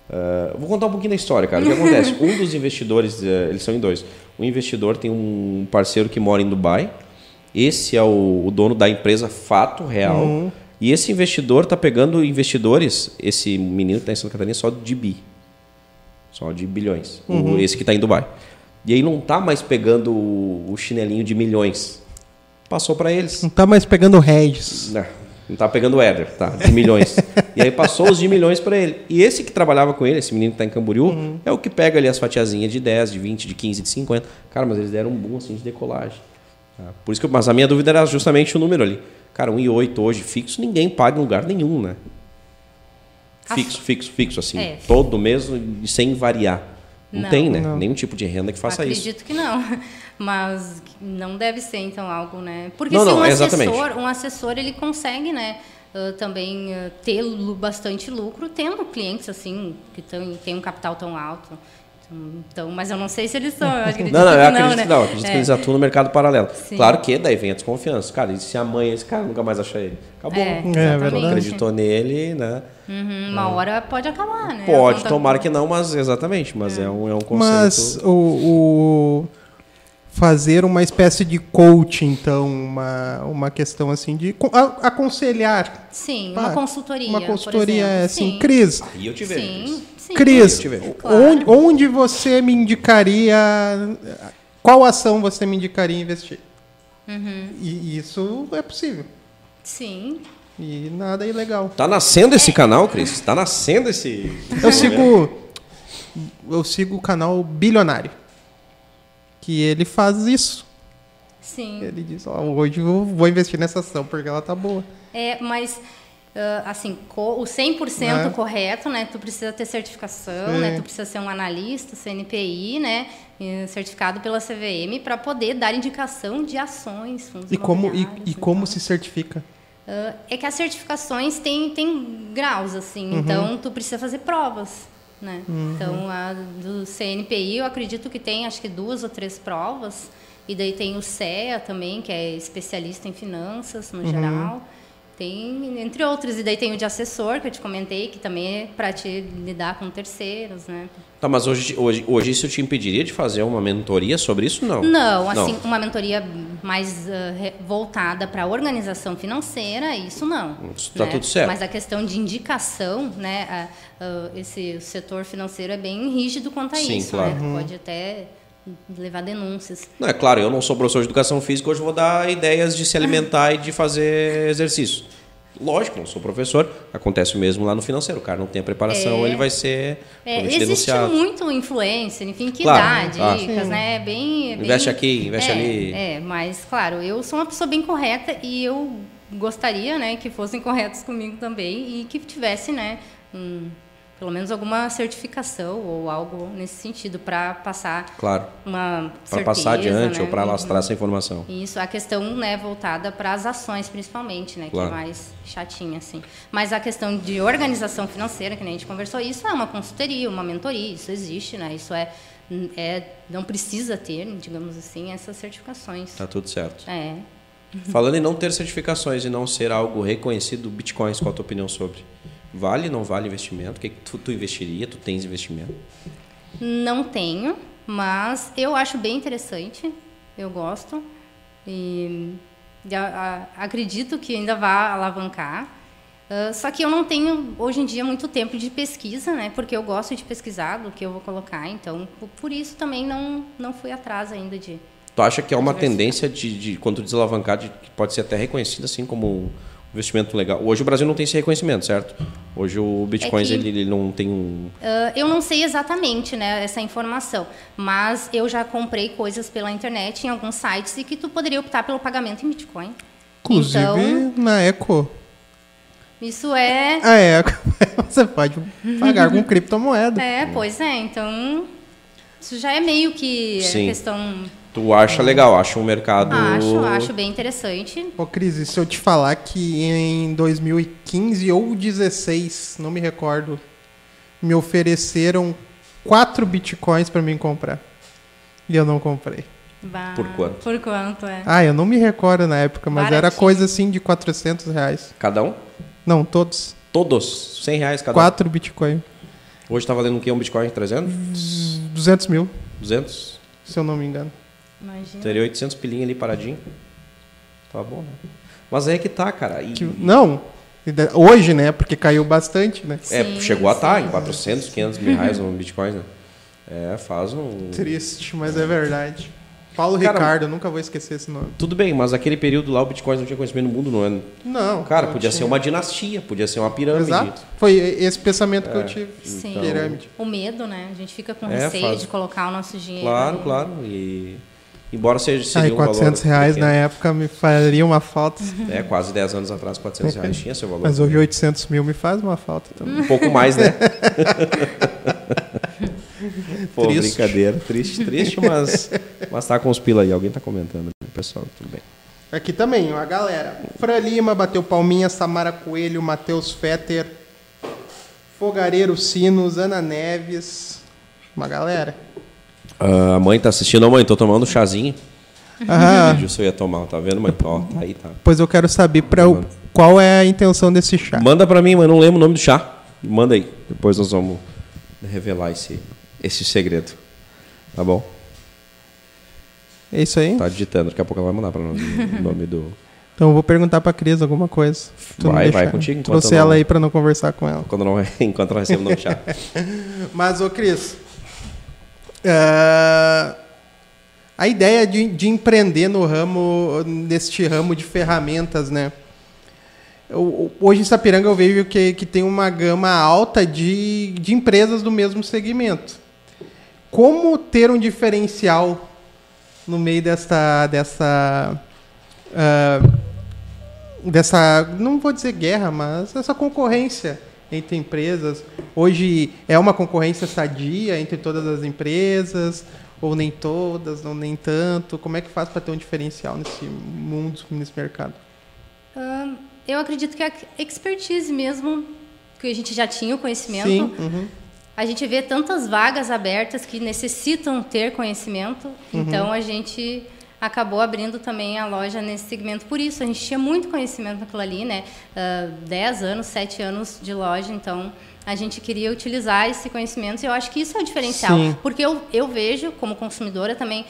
É, eu vou contar um pouquinho da história, cara. O que acontece? (laughs) Um dos investidores, é, eles são em dois. Um investidor tem um parceiro que mora em Dubai. Esse é o, o dono da empresa Fato Real. E esse investidor está pegando investidores, esse menino que está em Santa Catarina, só de bi. Só de bilhões. O- esse que está em Dubai. E aí não está mais pegando o, o chinelinho de milhões. Passou para eles. Não tá mais pegando Regis. Não, não tá pegando o Éder, tá? De milhões. (laughs) e aí passou os de milhões para ele. E esse que trabalhava com ele, esse menino que tá em Camboriú, é o que pega ali as fatiazinhas de 10, de 20, de 15, de 50. Cara, mas eles deram um boom assim de decolagem. Tá? Por isso que, mas a minha dúvida era justamente o número ali. Cara, 1,8 hoje fixo, ninguém paga em lugar nenhum, né? Fixo, fixo, fixo, assim. É. Todo mês e sem variar. Não, Não. tem, né? Não. Nenhum tipo de renda que faça isso. Acredito que não. (laughs) Mas não deve ser, então, algo, né? Porque Não, se não, um exatamente. assessor, um assessor, ele consegue, né? ah, também ah, ter bastante lucro tendo clientes assim que tão, tem um capital tão alto então mas eu não sei se eles são eu acredito (laughs) Não, não, eu que acredito né? que não. Acredito É. que eles atuam no mercado paralelo. Sim. Claro que daí vem a desconfiança. Cara, e se amanhã esse cara nunca mais achar ele? Acabou. É, verdade. exatamente. acreditou nele, né? Uhum, uma hora pode acabar, né? Pode, tomara que não, mas exatamente. Mas é, um, é um conceito. Mas o, o- fazer uma espécie de coach, então, uma, uma questão assim de aconselhar. Sim, Pá, uma consultoria. Uma consultoria é assim, Sim. Cris, E eu te vejo. Sim, sim. Cris, onde, onde você me indicaria, qual ação você me indicaria investir? Uhum. E isso é possível. Sim. E nada ilegal. Tá nascendo esse canal, Cris? Tá nascendo esse. (laughs) Eu sigo. Eu sigo o canal Bilionário. Que ele faz isso. Sim. Ele diz, ó, hoje eu vou investir nessa ação porque ela tá boa. É, mas assim, co- o 100% É. correto, né? Tu precisa ter certificação, Sim. né? Tu precisa ser um analista, CNPI, né? Certificado pela CVM para poder dar indicação de ações, fundos E como, e, e então. como se certifica? Ah, é que as certificações têm, têm graus, assim, então tu precisa fazer provas, né? Então, a do CNPI, eu acredito que tem, acho que duas ou três provas, e daí tem o CEA também, que é especialista em finanças, no geral, tem, entre outros, e daí tem o de assessor, que eu te comentei, que também é para te lidar com terceiros, né? Tá, mas hoje, hoje, hoje isso te impediria de fazer uma mentoria sobre isso? Não. Não, assim, uma mentoria mais re- voltada para a organização financeira, isso não. Isso tá né? tudo certo. Mas a questão de indicação, né, a- a- esse setor financeiro é bem rígido quanto a Sim, isso, claro. né? Pode até levar denúncias. Não, é claro, eu não sou professor de educação física, hoje vou dar ideias de se alimentar e de fazer exercício. Lógico, não sou professor, acontece o mesmo lá no financeiro. O cara não tem a preparação, É. ele vai ser É, existe denunciado. muito influencer, enfim, que Claro, dá claro. dicas, né? Bem, bem- Investe aqui, investe é, ali. É, mas claro, eu sou uma pessoa bem correta e eu gostaria, né, que fossem corretos comigo também e que tivesse, né, um- pelo menos alguma certificação ou algo nesse sentido para passar Claro, uma para passar adiante né? ou para Uhum. alastrar essa informação. Isso, a questão né, voltada para as ações, principalmente, né, Claro. que é mais chatinha, assim. Mas a questão de organização financeira, que nem a gente conversou, isso é uma consultoria, uma mentoria, isso existe, né? Isso é, é não precisa ter, digamos assim, essas certificações. Tá tudo certo. É. Falando em não ter certificações e não ser algo reconhecido, bitcoins, qual a tua opinião sobre? Vale, não vale investimento? O que, tu, tu investiria? Tu tens investimento? Não tenho, mas eu acho bem interessante, eu gosto. E a- a- acredito que ainda vai alavancar. Ah, só que eu não tenho, hoje em dia, muito tempo de pesquisa, né? Porque eu gosto de pesquisar do que eu vou colocar. Então, por- isso também não, não fui atrás ainda de... Tu acha que é uma tendência de, de quando desalavancar, de, que pode ser até reconhecido assim como investimento legal? Hoje o Brasil não tem esse reconhecimento, certo? Hoje o Bitcoin É que- ele, ele não tem um. Ah, eu não sei exatamente né, essa informação, mas eu já comprei coisas pela internet em alguns sites e que tu poderia optar pelo pagamento em Bitcoin. Inclusive, Então, na Eco. isso é A Eco, (laughs) você pode pagar com criptomoeda. É, pois é. Então, isso já é meio que Sim. questão. Tu acha legal, acha um mercado. Acho, acho bem interessante. Ô, Cris, e se eu te falar que em 2015 ou 16, não me recordo, me ofereceram 4 bitcoins para mim comprar. E eu não comprei. Bah, Por quanto? Por quanto, é. Ah, eu não me recordo na época, mas era Baratinho. coisa assim de 400 reais. Cada um? Não, todos. Todos. 100 reais cada 4 bitcoin. um. Hoje tá valendo o quê? Um Bitcoin? 300? 200 mil, 200? se eu não me engano. Imagina. Teria 800 pilinha ali paradinho. Tá bom, né? Mas aí é que tá, cara. E- Que- não, hoje, né? Porque caiu bastante, né? é, Sim, chegou a estar sim. em 400, 500 mil reais no Bitcoin, né? É, faz um. Triste, mas é verdade. Paulo Cara, Ricardo, eu nunca vou esquecer esse nome. Tudo bem, mas aquele período lá o Bitcoin não tinha conhecimento no mundo, não é? Não. Cara, não podia tinha. ser uma dinastia, podia ser uma pirâmide. Exato. Foi esse pensamento que eu tive. Sim. Então- Pirâmide. O medo, né? A gente fica com É, receio faz- de colocar o nosso dinheiro. Claro, ali. claro. E embora seja, seria um 400 valor reais pequeno, na época me faria uma falta. (laughs) É, quase 10 anos atrás, 400 reais tinha seu valor. Mas hoje 800 mil me faz uma falta também. Um pouco mais, né? (laughs) Pô, Triste. brincadeira. Triste, triste, mas, mas tá com os pila aí. Alguém tá comentando, né? pessoal? Tudo bem. Aqui também, a galera. Fran Lima, bateu palminha, Samara Coelho, Matheus Fetter, Fogareiro Sinos, Ana Neves. Uma galera. Ah, a mãe tá assistindo. Ô, mãe, tô tomando um chazinho. Ah, O Gilson ia tomar, tá vendo, mãe? Ó, tá aí, tá. pois eu quero saber pra, o- qual é a intenção desse chá. Manda pra mim, mas não lembro o nome do chá. Manda aí. Depois nós vamos revelar esse, esse segredo. Tá bom? É isso aí? Tá digitando, daqui a pouco ela vai mandar para nós o nome do. Então eu vou perguntar pra Cris alguma coisa. Tu Vai, não vai contigo, enquanto Trouxe eu não- ela aí pra não conversar com ela. Quando não, enquanto nós recebemos no chat. Mas, ô Cris, ah, a ideia de, de empreender no ramo, neste ramo de ferramentas, né? Eu- hoje em Sapiranga eu vejo que, que tem uma gama alta de, de empresas do mesmo segmento. Como ter um diferencial no meio dessa, dessa, ah, dessa, não vou dizer guerra, mas essa concorrência entre empresas. Hoje é uma concorrência sadia entre todas as empresas, ou nem todas, ou nem tanto. Como é que faz para ter um diferencial nesse mundo, nesse mercado? Eu acredito que a expertise mesmo, que a gente já tinha o conhecimento, Sim, uhum. a gente vê tantas vagas abertas que necessitam ter conhecimento, Uhum. então a gente acabou abrindo também a loja nesse segmento. Por isso, a gente tinha muito conhecimento naquilo ali, né? 10 anos, 7 anos de loja, então a gente queria utilizar esse conhecimento e eu acho que isso é o diferencial. Sim. Porque eu, eu vejo, como consumidora também,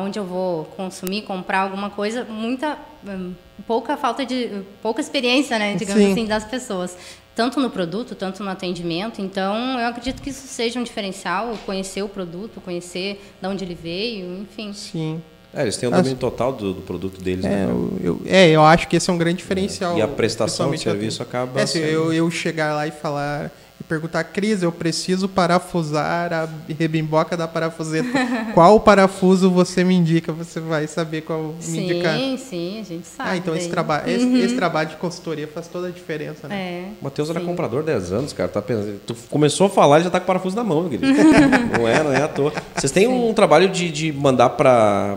onde eu vou consumir, comprar alguma coisa, muita hum, pouca falta de pouca experiência, né, digamos Sim. assim, das pessoas, tanto no produto, tanto no atendimento. Então, eu acredito que isso seja um diferencial, conhecer o produto, conhecer de onde ele veio, enfim. Sim. É, eles têm o As- domínio total do, do produto deles, É né? eu, eu- é, eu acho que esse é um grande diferencial. E a prestação de serviço acaba É, se sendo- eu, eu chegar lá e falar perguntar, Cris, eu preciso parafusar a rebimboca da parafuseta. (laughs) qual parafuso você me indica? Você vai saber qual me Sim, indicar. sim, a gente sabe. Ah, então esse, traba esse, esse trabalho de consultoria faz toda a diferença, né? É. O Matheus era sim. comprador 10 anos, cara. Tá pensando, tu começou a falar e já tá com o parafuso na mão, meu querido. (laughs) não é, não é à toa. Vocês têm um trabalho de, de mandar pra.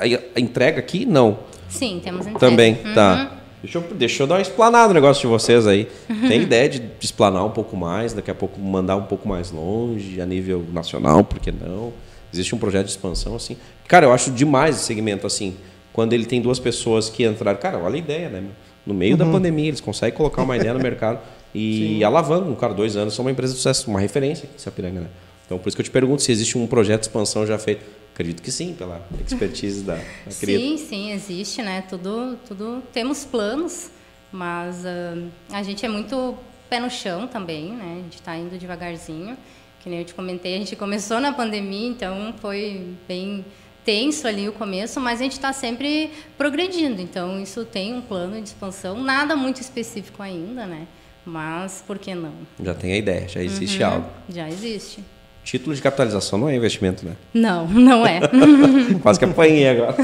A, a entrega aqui? Não. Sim, temos entrega. Também, Uhum. tá. Deixa eu, deixa eu dar uma explanada no negócio de vocês aí. (laughs) Tem ideia de, de explanar um pouco mais, daqui a pouco mandar um pouco mais longe, a nível nacional, por que não? Existe um projeto de expansão, assim. Cara, eu acho demais esse segmento, assim. Quando ele tem duas pessoas que entraram. Cara, olha a ideia, né? No meio da pandemia, eles conseguem colocar uma ideia no (laughs) mercado e alavancam. Cara, dois anos são uma empresa de sucesso, uma referência aqui em Sapiranga, né? Então, por isso que eu te pergunto se existe um projeto de expansão já feito. Acredito que sim, pela expertise da, da querida. Sim, sim, existe, né? Tudo, tudo temos planos, mas ah, a gente é muito pé no chão também, né? A gente está indo devagarzinho. Que nem eu te comentei, a gente começou na pandemia, então foi bem tenso ali o começo, mas a gente está sempre progredindo. Então isso tem um plano de expansão, nada muito específico ainda, né? Mas por que não? Já tem a ideia, já existe Uhum, algo. Já existe. Título de capitalização não é investimento, né? Não, não é. (laughs) Quase que apanhei agora.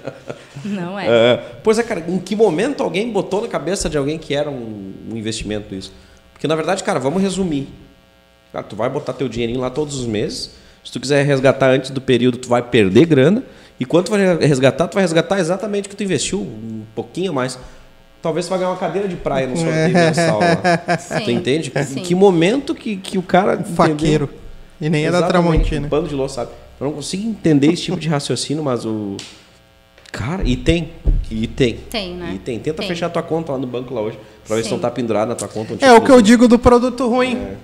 (laughs) não é. É, pois é, cara, em que momento alguém botou na cabeça de alguém que era um, um investimento isso? Porque, na verdade, cara, vamos resumir. Cara, tu vai botar teu dinheirinho lá todos os meses. Se tu quiser resgatar antes do período, tu vai perder grana. E quando tu vai resgatar, tu vai resgatar exatamente o que tu investiu, um pouquinho mais. Talvez tu vai ganhar uma cadeira de praia no sorteio mensal lá. (laughs) Sim, Tu entende? Em sim. que momento que, que o cara... Faqueiro. E nem é da Tramontina. Um bando de louça, sabe? Eu não consigo entender esse tipo de raciocínio, mas o. Cara, e tem. E tem. Tem, né? E tem. Tenta Tem. fechar tua conta lá no banco lá hoje. Pra ver se Sim. não tá pendurado na tua conta. um É o que eu digo do produto ruim.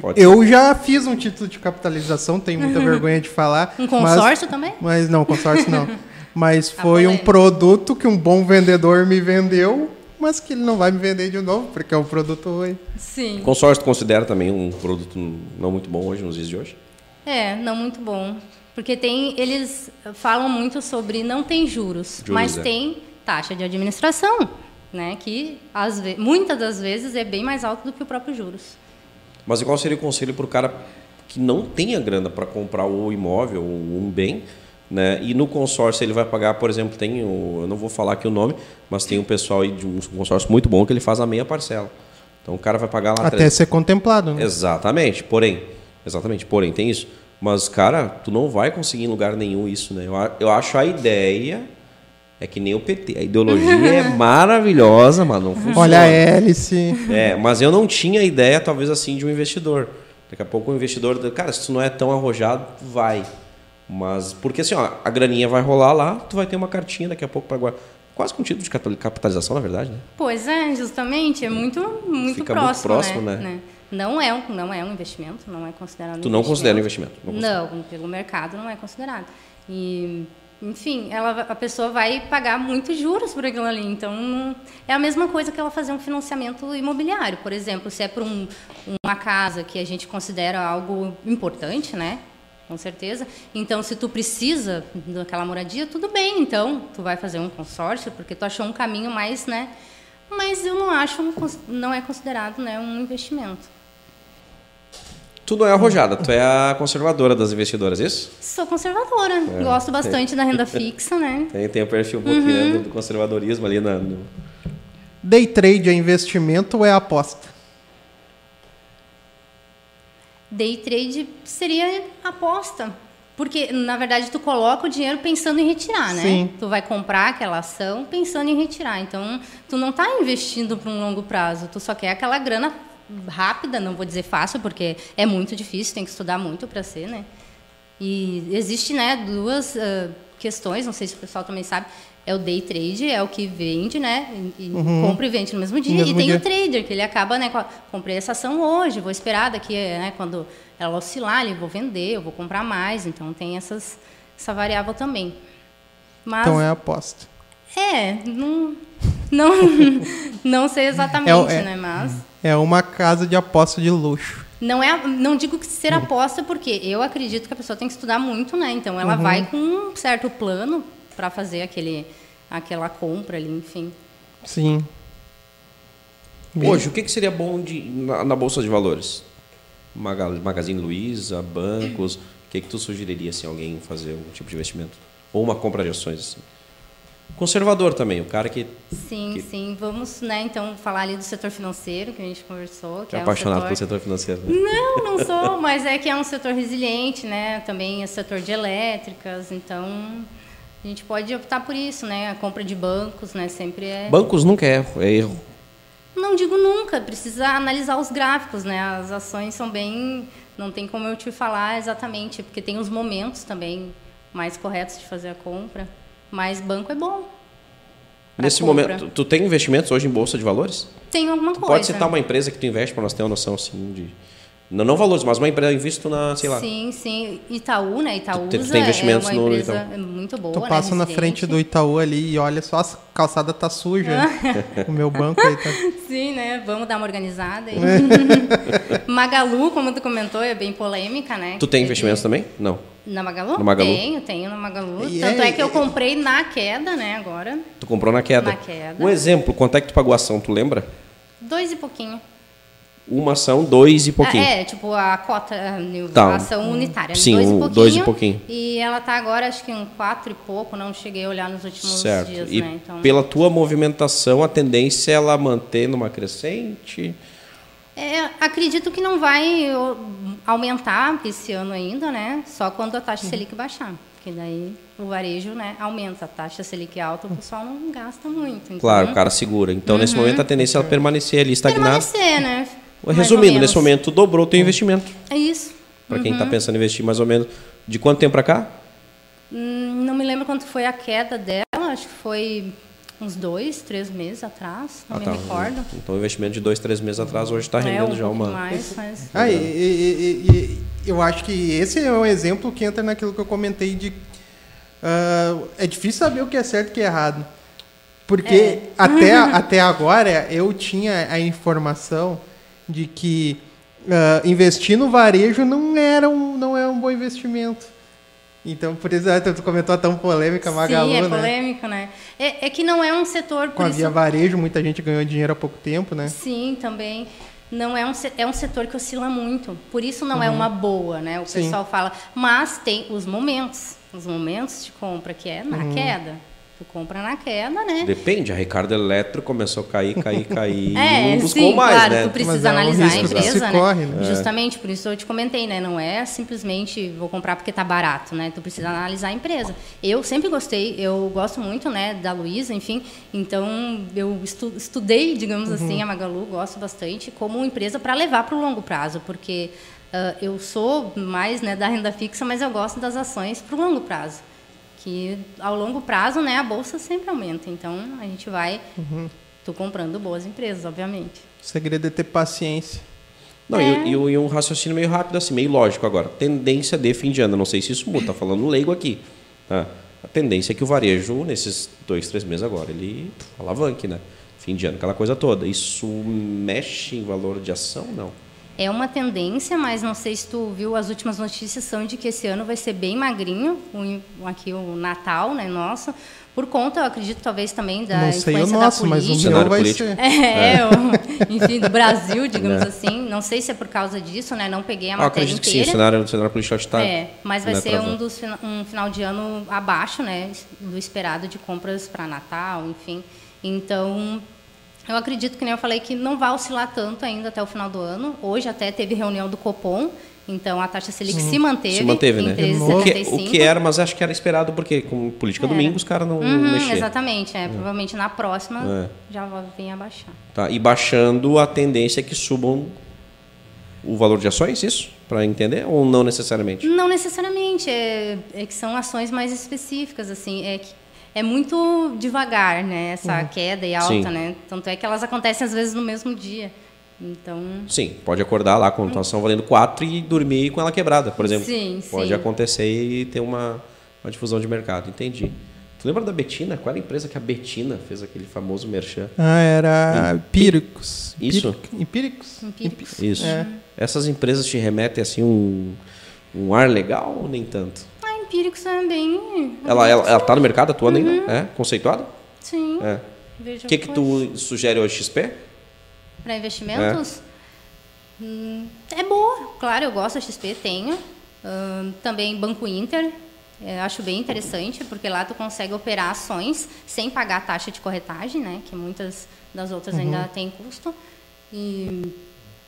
Pode Eu já fiz um título de capitalização, tenho muita vergonha de falar. Um mas- consórcio também? Mas não, consórcio não. (laughs) Mas A foi um produto que um bom vendedor me vendeu, mas que ele não vai me vender de novo, porque é um produto ruim. Sim. Consórcio tu considera também um produto não muito bom hoje, nos dias de hoje? É, não muito bom. Porque tem, eles falam muito sobre não tem juros, Juros, mas é. tem taxa de administração, né? Que às ve- muitas das vezes é bem mais alto do que o próprio juros. Mas e qual seria o conselho para o cara que não tenha grana para comprar o imóvel, um bem, né? E no consórcio ele vai pagar, por exemplo, tem o, eu não vou falar aqui o nome, mas tem um pessoal aí de um consórcio muito bom que ele faz a meia parcela. Então o cara vai pagar lá Até 300. ser contemplado, né? Exatamente, porém, exatamente, porém tem isso. Mas cara, tu não vai conseguir em lugar nenhum isso, né? Eu, eu acho a ideia é que nem o PT, a ideologia é (laughs) maravilhosa, mas não funciona. Olha a hélice. É, mas eu não tinha ideia, talvez assim, de um investidor. Daqui a pouco o investidor, cara, se tu não é tão arrojado, vai. Mas, porque assim, ó, a graninha vai rolar lá, tu vai ter uma cartinha daqui a pouco para guardar. Quase com título de capital- capitalização, na verdade, né? Pois é, justamente, é muito, muito Fica muito próximo, próximo, né? né? Não é um, não é um investimento, não é considerado Tu um não considera um investimento? Não Não, pelo mercado não é considerado. E, enfim, ela, a pessoa vai pagar muitos juros por aquilo ali. Então, é a mesma coisa que ela fazer um financiamento imobiliário, por exemplo. Se é para um, uma casa que a gente considera algo importante, né? Com certeza. Então, se tu precisa daquela moradia, tudo bem. Então, tu vai fazer um consórcio, porque tu achou um caminho mais, né? Mas eu não acho, um não é considerado né, um investimento. Tu não é arrojada, tu é a conservadora das investidoras, isso? Sou conservadora, gosto bastante da renda (laughs) fixa, né? Tem, tem o perfil um pouquinho né, do, do conservadorismo ali na, no- Day trade é investimento ou é aposta? Day trade seria aposta. Porque, na verdade, tu coloca o dinheiro pensando em retirar, né? Sim. Tu vai comprar aquela ação pensando em retirar. Então, tu não está investindo para um longo prazo. Tu só quer aquela grana rápida, não vou dizer fácil, porque é muito difícil, tem que estudar muito para ser, né? E existe, né, duas ah, questões, não sei se o pessoal também sabe. É o day trade, é o que vende, né? E, e compra e vende no mesmo dia. Uhum. mesmo e tem dia. o trader, que ele acaba, né? a- Comprei essa ação hoje, vou esperar daqui, né? Quando ela oscilar, eu vou vender, eu vou comprar mais. Então tem essas, essa variável também. Mas Então é aposta. é, não, não, (laughs) não sei exatamente, É é- né? Mas É uma casa de aposta de luxo. não é, não digo que ser aposta, porque eu acredito que a pessoa tem que estudar muito, né? Então Uhum. ela vai com um certo plano para fazer aquele, aquela compra ali, enfim. Sim. Hoje, o que, que seria bom de, na, na Bolsa de Valores? Maga- Magazine Luiza, bancos. O que, que tu sugeriria se alguém fazer um tipo de investimento? Ou uma compra de ações? Assim? Conservador também, o cara que Sim, Que- sim. Vamos, né, então, falar ali do setor financeiro, que a gente conversou. Que é é, apaixonado um pelo setor... setor financeiro. né? Não, não sou, mas é que é um setor resiliente, né? Também é setor de elétricas, então a gente pode optar por isso, né? A compra de bancos, né? Sempre é. Bancos nunca é, é erro. Não digo nunca, precisa analisar os gráficos, né? As ações são bem. Não tem como eu te falar exatamente, porque tem os momentos também mais corretos de fazer a compra. Mas banco é bom. Nesse compra. momento, tu tem investimentos hoje em Bolsa de Valores? Tem alguma Tu coisa. pode citar uma empresa que tu investe para nós ter uma noção assim de. Não, não valores, mas uma empresa invisto na, sei lá. Sim, sim. Itaú, né? Itaú Tu tem investimentos é uma no empresa Itaú. muito boa, Tu né? passa na frente do Itaú ali e olha só, a calçada tá suja. (laughs) o meu banco aí tá. (laughs) Sim, né? Vamos dar uma organizada aí. (laughs) Magalu, como tu comentou, é bem polêmica, né? Tu tem investimentos também? Não. Na Magalu? No Magalu? Tenho, tenho na Magalu. E Tanto é- é, que eu comprei na queda, né, agora. Tu comprou na queda. Na queda. Um exemplo, quanto é que tu pagou a ação, tu lembra? Dois e pouquinho. Uma ação, dois e pouquinho. Ah, é, tipo a cota, a Tá. a ação unitária. Sim, dois, um- e pouquinho, dois e pouquinho. E ela tá agora, acho que um quatro e pouco, não cheguei a olhar nos últimos certo. dias, e né? Então, pela tua movimentação, a tendência é ela manter numa crescente? É, acredito que não vai aumentar esse ano ainda, né? Só quando a taxa Selic baixar. Porque daí o varejo né, aumenta. A taxa Selic alta, o pessoal não gasta muito. Então, Claro, o cara segura. Então, nesse momento, a tendência é ela permanecer ali estagnada. permanecer, né? Mais Resumindo, nesse momento, tu dobrou o teu investimento. É isso. Para quem está pensando em investir mais ou menos. De quanto tempo para cá? Hum, Não me lembro quanto foi a queda dela. Acho que foi uns dois, três meses atrás. Não Ah, me tá. recordo. Então, o investimento de dois, três meses atrás hoje está É, rendendo um já uma. mais, mas... Ah, e, e- e- eu acho que esse é um exemplo que entra naquilo que eu comentei de. ah, é difícil saber o que é certo e o que é errado. Porque É. até, (laughs) até agora eu tinha a informação de que ah, investir no varejo não era um, não é um bom investimento. Então, por isso, ah, tu comentou a tão polêmica, Magalu, Sim, é né? polêmico, né? É, é que não é um setor... Com a isso Via Varejo, muita gente ganhou dinheiro há pouco tempo, né? Sim, também. Não é um, é um setor que oscila muito. Por isso não é uma boa, né? O Uhum. Sim. pessoal fala. Mas tem os momentos. Os momentos de compra, que é na Uhum. queda. Tu compra na queda, né? Depende, a Ricardo Eletro começou a cair, cair, cair. (laughs) É, e não buscou sim, mais, claro, né? tu precisa Mas é um analisar a empresa, se né? corre, né? Justamente, por isso eu te comentei, né? Não é simplesmente vou comprar porque tá barato, né? Tu precisa analisar a empresa. Eu sempre gostei, eu gosto muito, né, da Luísa, enfim. Então, eu estu- estudei, digamos Uhum. assim, a Magalu, gosto bastante, como empresa para levar para o longo prazo, porque ah, eu sou mais né, da renda fixa, mas eu gosto das ações para o longo prazo. Que ao longo prazo, né, a bolsa sempre aumenta. Então, a gente vai. Uhum. Tô comprando boas empresas, obviamente. O segredo é ter paciência. Não, É. e, e, e um raciocínio meio rápido, assim, meio lógico agora. Tendência de fim de ano, não sei se isso muda, tá falando leigo aqui. tá? A tendência é que o varejo, nesses dois, três meses agora, ele alavanque, né? Fim de ano, aquela coisa toda. Isso mexe em valor de ação? Não. É uma tendência, mas não sei se tu viu as últimas notícias são de que esse ano vai ser bem magrinho, o, aqui o Natal, né, nosso, por conta, eu acredito, talvez também da não sei o influência nosso, da mas o política. meu Cenário vai político. ser. É, (laughs) o- enfim, do Brasil, (laughs) digamos É. assim. Não sei se é por causa disso, né? Não peguei a Ah, matéria acredito que sim, o inteira. cenário, o cenário político está. É, mas vai né, ser um, dos, um final de ano abaixo, né, do esperado de compras para Natal, enfim. Então, eu acredito que nem eu falei que não vai oscilar tanto ainda até o final do ano. Hoje até teve reunião do Copom, então a taxa Selic se manteve, Se manteve, né? 13,75. O que, o que era, mas acho que era esperado, porque com política Era. domingo os caras não Uhum, mexeram. exatamente, é, provavelmente na próxima É. já vai vir abaixar. Tá? E baixando, a tendência é que subam o valor de ações, isso? Para entender? Ou não necessariamente? Não necessariamente, é, é que são ações mais específicas, assim, é que é muito devagar, né, essa queda e alta, Sim. né? Tanto é que elas acontecem às vezes no mesmo dia. Então, Sim, pode acordar lá com a ação valendo 4 e dormir com ela quebrada, por exemplo. Sim, Pode sim. acontecer e ter uma, uma difusão de mercado, entendi. Tu lembra da Betina? Qual era a empresa que a Betina fez aquele famoso merchan? Ah, era Empíricos. Isso. Empíricos? Empíricos. Isso. É. Essas empresas te remetem assim um, um ar legal ou nem tanto? É bem... Ela, ela, ela tá no mercado atuando ainda? É? Conceituada? Sim, É. O que, que tu sugere hoje, XP? Para investimentos? Hum, É. boa, claro, eu gosto da XP, tenho. Ahn, também Banco Inter, é, acho bem interessante, porque lá tu consegue operar ações sem pagar a taxa de corretagem, né? Que muitas das outras ainda têm custo. E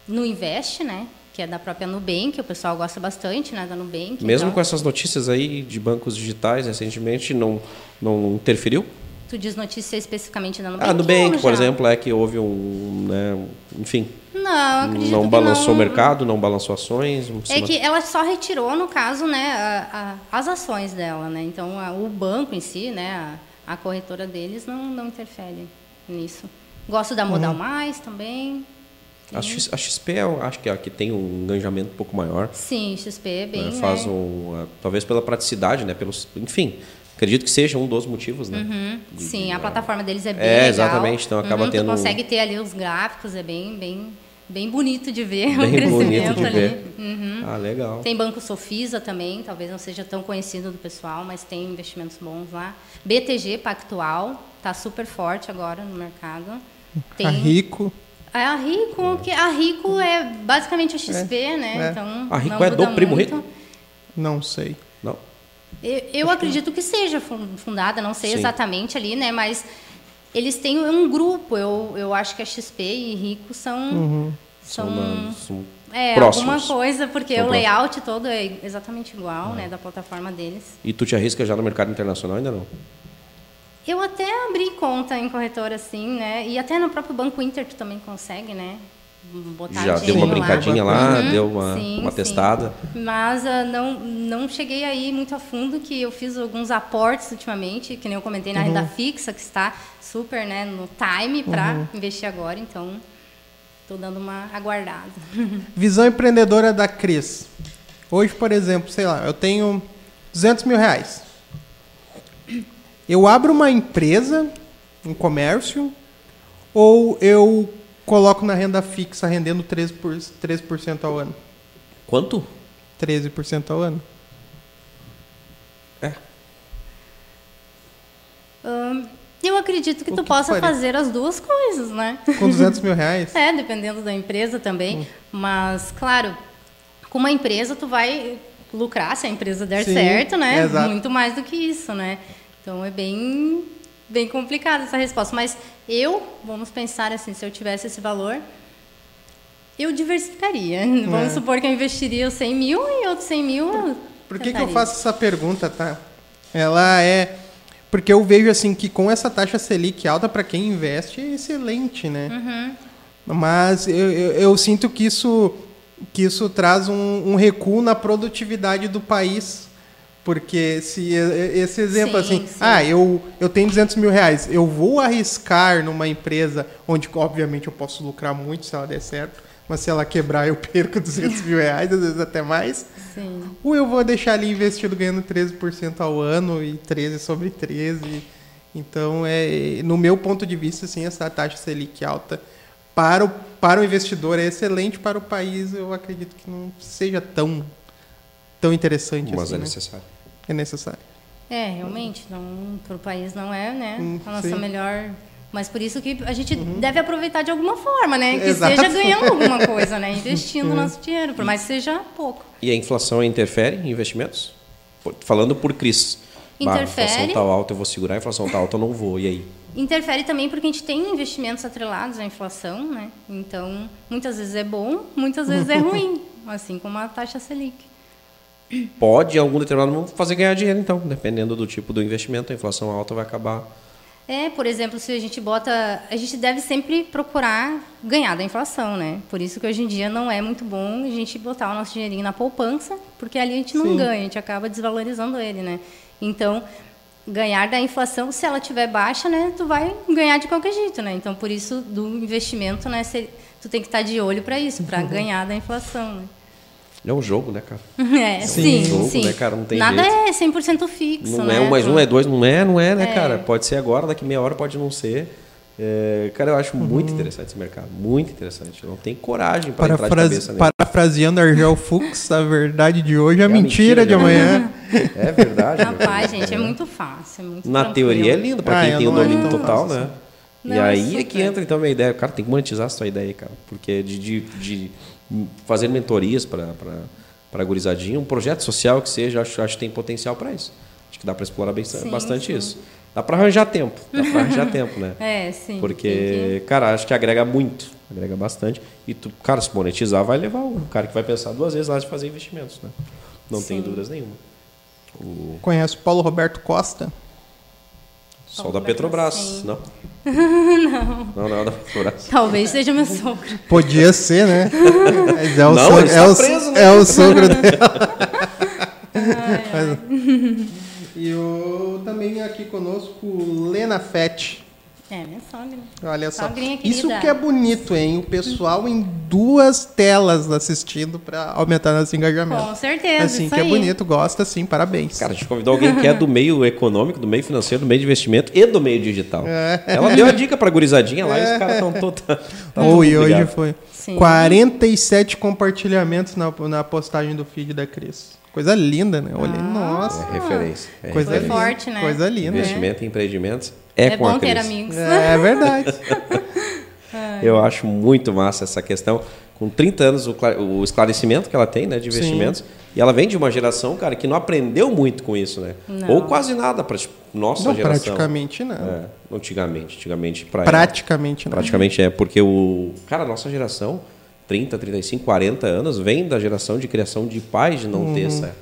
no Invest, né? Que é da própria Nubank, que o pessoal gosta bastante, né? Da Nubank. Mesmo então, com essas notícias aí de bancos digitais recentemente, não, não interferiu? Tu diz notícia especificamente da Nubank? Ah, Nubank, por exemplo, é que houve um. Né, enfim, Não, acredito não que balançou não. o mercado, não balançou ações. um É que ela só retirou, no caso, né, a- a- as ações dela, né? Então, a- o banco em si, né, a, a corretora deles não, não interfere nisso. Gosto da Modal Uhum. Mais também. A, X- a XP, eu acho que é a que tem um engajamento um pouco maior. Sim, XP é bem, né, né? faz um, talvez pela praticidade, né? Pelos, enfim, acredito que seja um dos motivos, né? Uhum, de- Sim, de- a plataforma deles é bem É, legal. exatamente, então acaba Uhum, tendo Tu consegue ter ali os gráficos, é bem, bem, bem bonito de ver o Bem crescimento bonito de ali. ver. Uhum. Ah, legal. Tem Banco Sofisa também, talvez não seja tão conhecido do pessoal, mas tem investimentos bons lá. BTG Pactual, está super forte agora no mercado. Tem A Rico. A Rico, que a Rico é basicamente a XP, né? é. Então A Rico não é do Primo. Rico? Não sei. Não. Eu, eu acredito que seja fun- fundada, não sei Sim. exatamente ali, né? Mas eles têm um grupo. Eu, eu acho que a XP e Rico são São, são na- são é, próximos. alguma coisa, porque São o layout todo é exatamente igual, né, da plataforma deles. E tu te arrisca já no mercado internacional ainda não? Eu até abri conta em corretora assim, né? E até no próprio Banco Inter tu também consegue, né? Botar já deu uma lá. brincadinha lá, Uhum, deu uma, sim, uma sim. testada. Mas ah, não, não cheguei aí muito a fundo, que eu fiz alguns aportes ultimamente, que nem eu comentei na renda fixa, que está super né, no time para investir agora, então estou dando uma aguardada. (laughs) Visão empreendedora da Cris. Hoje, por exemplo, sei lá, eu tenho 200 mil reais. Eu abro uma empresa, um comércio, ou eu coloco na renda fixa rendendo 13%, por, 13% ao ano? Quanto? 13% ao ano? Ahn, eu acredito que O tu que possa tu fazer as duas coisas, né? Com 200 mil reais? (laughs) É, dependendo da empresa também. Hum. Mas, claro, com uma empresa tu vai lucrar se a empresa der Sim, certo, né? exato. Muito mais do que isso, né? Então é bem, bem complicada essa resposta. Mas eu, vamos pensar assim, se eu tivesse esse valor, eu diversificaria. (laughs) Vamos supor que eu investiria os 100 mil e outros 100 mil. eu Por que, que eu faço essa pergunta, tá? Ela é. Porque eu vejo assim que com essa taxa Selic alta para quem investe é excelente, né? Uhum. Mas eu, eu, eu sinto que isso, que isso traz um, um recuo na produtividade do país. Porque se esse exemplo Sim, assim, sim. ah, eu, eu tenho 200 mil reais, eu vou arriscar numa empresa onde, obviamente, eu posso lucrar muito se ela der certo, mas se ela quebrar eu (laughs) perco 200 mil reais, às vezes até mais. Sim. Ou eu vou deixar ali investido ganhando 13% ao ano e 13 sobre 13. Então, é, no meu ponto de vista, assim, essa taxa Selic alta para o, para o investidor é excelente, para o país eu acredito que não seja tão, tão interessante Mas assim. é né? É necessário. É, realmente, não, para o país não é, né, Hum, a nossa sim. Uhum. melhor. Mas por isso que a gente deve aproveitar de alguma forma, né? Que Exato. seja ganhando alguma coisa, né? (laughs) Investindo nosso dinheiro, por mais que seja pouco. E a inflação interfere em investimentos? Falando por Cris. Bah, a inflação Interfere. tá alta, eu vou segurar, a inflação tá alta, eu não vou. E aí? Interfere também porque a gente tem investimentos atrelados à inflação, né? Então, muitas vezes é bom, muitas vezes é (laughs) ruim, assim como a taxa Selic. Pode, em algum determinado momento, fazer ganhar dinheiro, então. Dependendo do tipo do investimento, a inflação alta vai acabar. É, por exemplo, se a gente bota. A gente deve sempre procurar ganhar da inflação, né? Por isso que hoje em dia não é muito bom a gente botar o nosso dinheirinho na poupança, porque ali a gente não Sim. ganha, a gente acaba desvalorizando ele, né? Então, ganhar da inflação, se ela tiver baixa, né, tu vai ganhar de qualquer jeito, né? Então, por isso do investimento, né, tu tem que estar de olho para isso, para (laughs) ganhar da inflação, né? É um jogo, né, cara? (laughs) É, um sim, jogo, sim. né, cara? Não tem Nada jeito. é 100% fixo, Não né? é um mais um, é dois, não é, não é, né, É. cara? Pode ser agora, daqui meia hora pode não ser. É, cara, eu acho muito interessante esse mercado, muito interessante. Eu não tenho coragem para entrar de cabeça nele. parafraseando Argel Fux, a verdade de hoje é, É a mentira, mentira de amanhã. (laughs) É verdade. Rapaz, gente, é muito fácil. é muito Na tranquilo. teoria é lindo, pra Ah, quem eu tem o não domínio total, fácil né? Não, e é aí é que entra então a minha ideia. Cara, tem que monetizar a sua ideia aí, cara. Porque de, de, de fazer mentorias para para gurizadinha, um projeto social que seja, acho, acho que tem potencial para isso. Acho que dá para explorar bem- Sim, bastante sim. isso. Dá para arranjar tempo, dá para arranjar tempo, né? (laughs) É, sim. Porque, cara, acho que agrega muito, agrega bastante. E tu, cara, se monetizar, vai levar o cara que vai pensar duas vezes lá de fazer investimentos, né? Não tem Sim. dúvidas nenhuma. O Conhece o Paulo Roberto Costa? Sol da Petrobras, sim. (laughs) não? não. Não, não, da Petrobras. Talvez seja meu sogro. (laughs) Podia ser, né? Mas é o, Não, sogro, ele é, está o, preso, né? é o sogro dela. Mas- (laughs) E o, também aqui conosco, Lena Fett. É, minha sogra. Olha só. Sogrinha querida. Isso que é bonito, hein? O pessoal em duas telas assistindo para aumentar nosso engajamento. Com certeza, Assim, isso que é aí. bonito, gosta sim, parabéns. Cara, a gente convidou alguém que é do meio econômico, do meio financeiro, do meio de investimento e do meio digital. É. Ela deu a dica pra gurizadinha lá e os caras estão todos. Tá e hoje foi Sim. 47 compartilhamentos na, na postagem do feed da Cris. Coisa linda, né? Olhei, Ah. nossa. É referência. É Coisa Foi linda. forte, né? Coisa linda. Investimento em empreendimentos é, É com a bom ter Cris. amigos. É verdade. (laughs) Eu acho muito massa essa questão. Com 30 anos, o, o esclarecimento que ela tem, né, de Sim. investimentos. E ela vem de uma geração, cara, que não aprendeu muito com isso, né? Não. Ou quase nada para nossa Não, geração. praticamente não. É, antigamente, antigamente para ela. Praticamente não. Praticamente é, porque o. Cara, a nossa geração, 30, 35, 40 anos, vem da geração de criação de pais de não ter essa.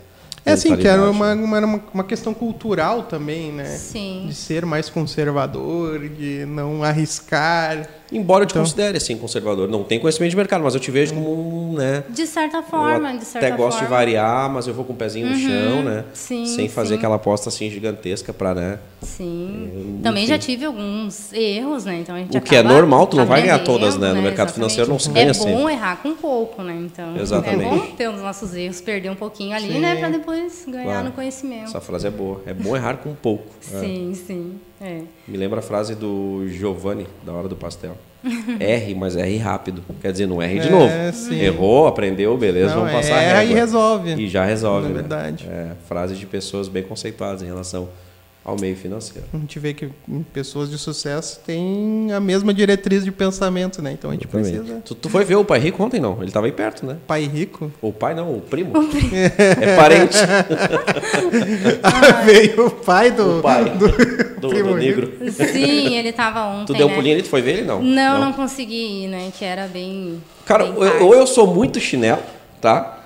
É assim, que era uma, uma, uma questão cultural também, né? Sim. De ser mais conservador, de não arriscar. Embora eu te Então- considere assim, conservador. Não tem conhecimento de mercado, mas eu te vejo como um, né? De certa forma, eu de certa até gosto de forma. variar, mas eu vou com o pezinho no chão, né? sim, Sem fazer sim. aquela aposta assim gigantesca para, né? Sim. Também já tive alguns erros, né? Então a gente O que é normal, tu não vai ganhar todas, né? No mercado financeiro não se ganha É bom sempre. errar com pouco, né? Então Exatamente. é bom ter os nossos erros, perder um pouquinho ali, Sim. né? Pra depois ganhar Claro. no conhecimento. Essa frase é boa. É bom errar com pouco. É. Sim, sim. É. Me lembra a frase do Giovanni, da hora do pastel. (laughs) R, mas R rápido. Quer dizer, não R de É, novo. sim. Errou, aprendeu, beleza, Não, vamos passar erra a e resolve. E já resolve, Na né? verdade. É, frase de pessoas bem conceituadas em relação ao meio financeiro. A gente vê que pessoas de sucesso têm a mesma diretriz de pensamento, né? Então a gente Exatamente. precisa. Tu, tu foi ver o pai rico ontem, não? Ele estava aí perto, né? Pai rico. O pai não, o primo. é parente. (laughs) Veio o pai do. O pai do- do, primo do negro. Sim, ele tava ontem. Tu deu um né? pulinho ali, tu foi ver ele, não? Não, não, consegui ir, né? Que era bem. Cara, bem ou eu sou muito chinelo, tá?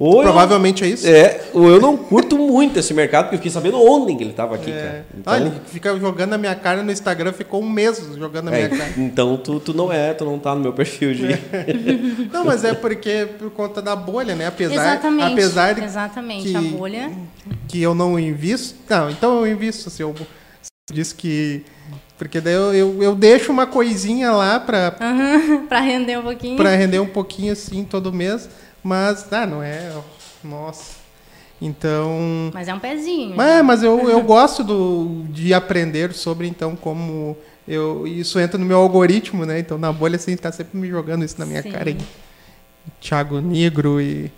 Ou eu- Provavelmente é isso. É, ou eu não curto muito esse mercado, porque eu fiquei sabendo ontem que ele estava aqui, É. cara. Então, Olha, ele fica jogando na minha cara no Instagram, ficou um mês jogando na minha é, cara. então tu, tu não é, tu não tá no meu perfil de. (laughs) Não, mas é porque por conta da bolha, né? Apesar, Exatamente. apesar de Exatamente. que- A bolha. que eu não invisto. Não, então eu invisto. Se eu se eu disse que Porque daí eu, eu, eu deixo uma coisinha lá para Uhum, (laughs) pra render um pouquinho. para render um pouquinho assim todo mês, mas ah, não é, nossa. Então, Mas é um pezinho. mas, mas eu, (laughs) eu gosto do, de aprender sobre então como eu isso entra no meu algoritmo, né? Então na bolha assim tá sempre me jogando isso na minha Sim. cara. aí. Thiago Negro e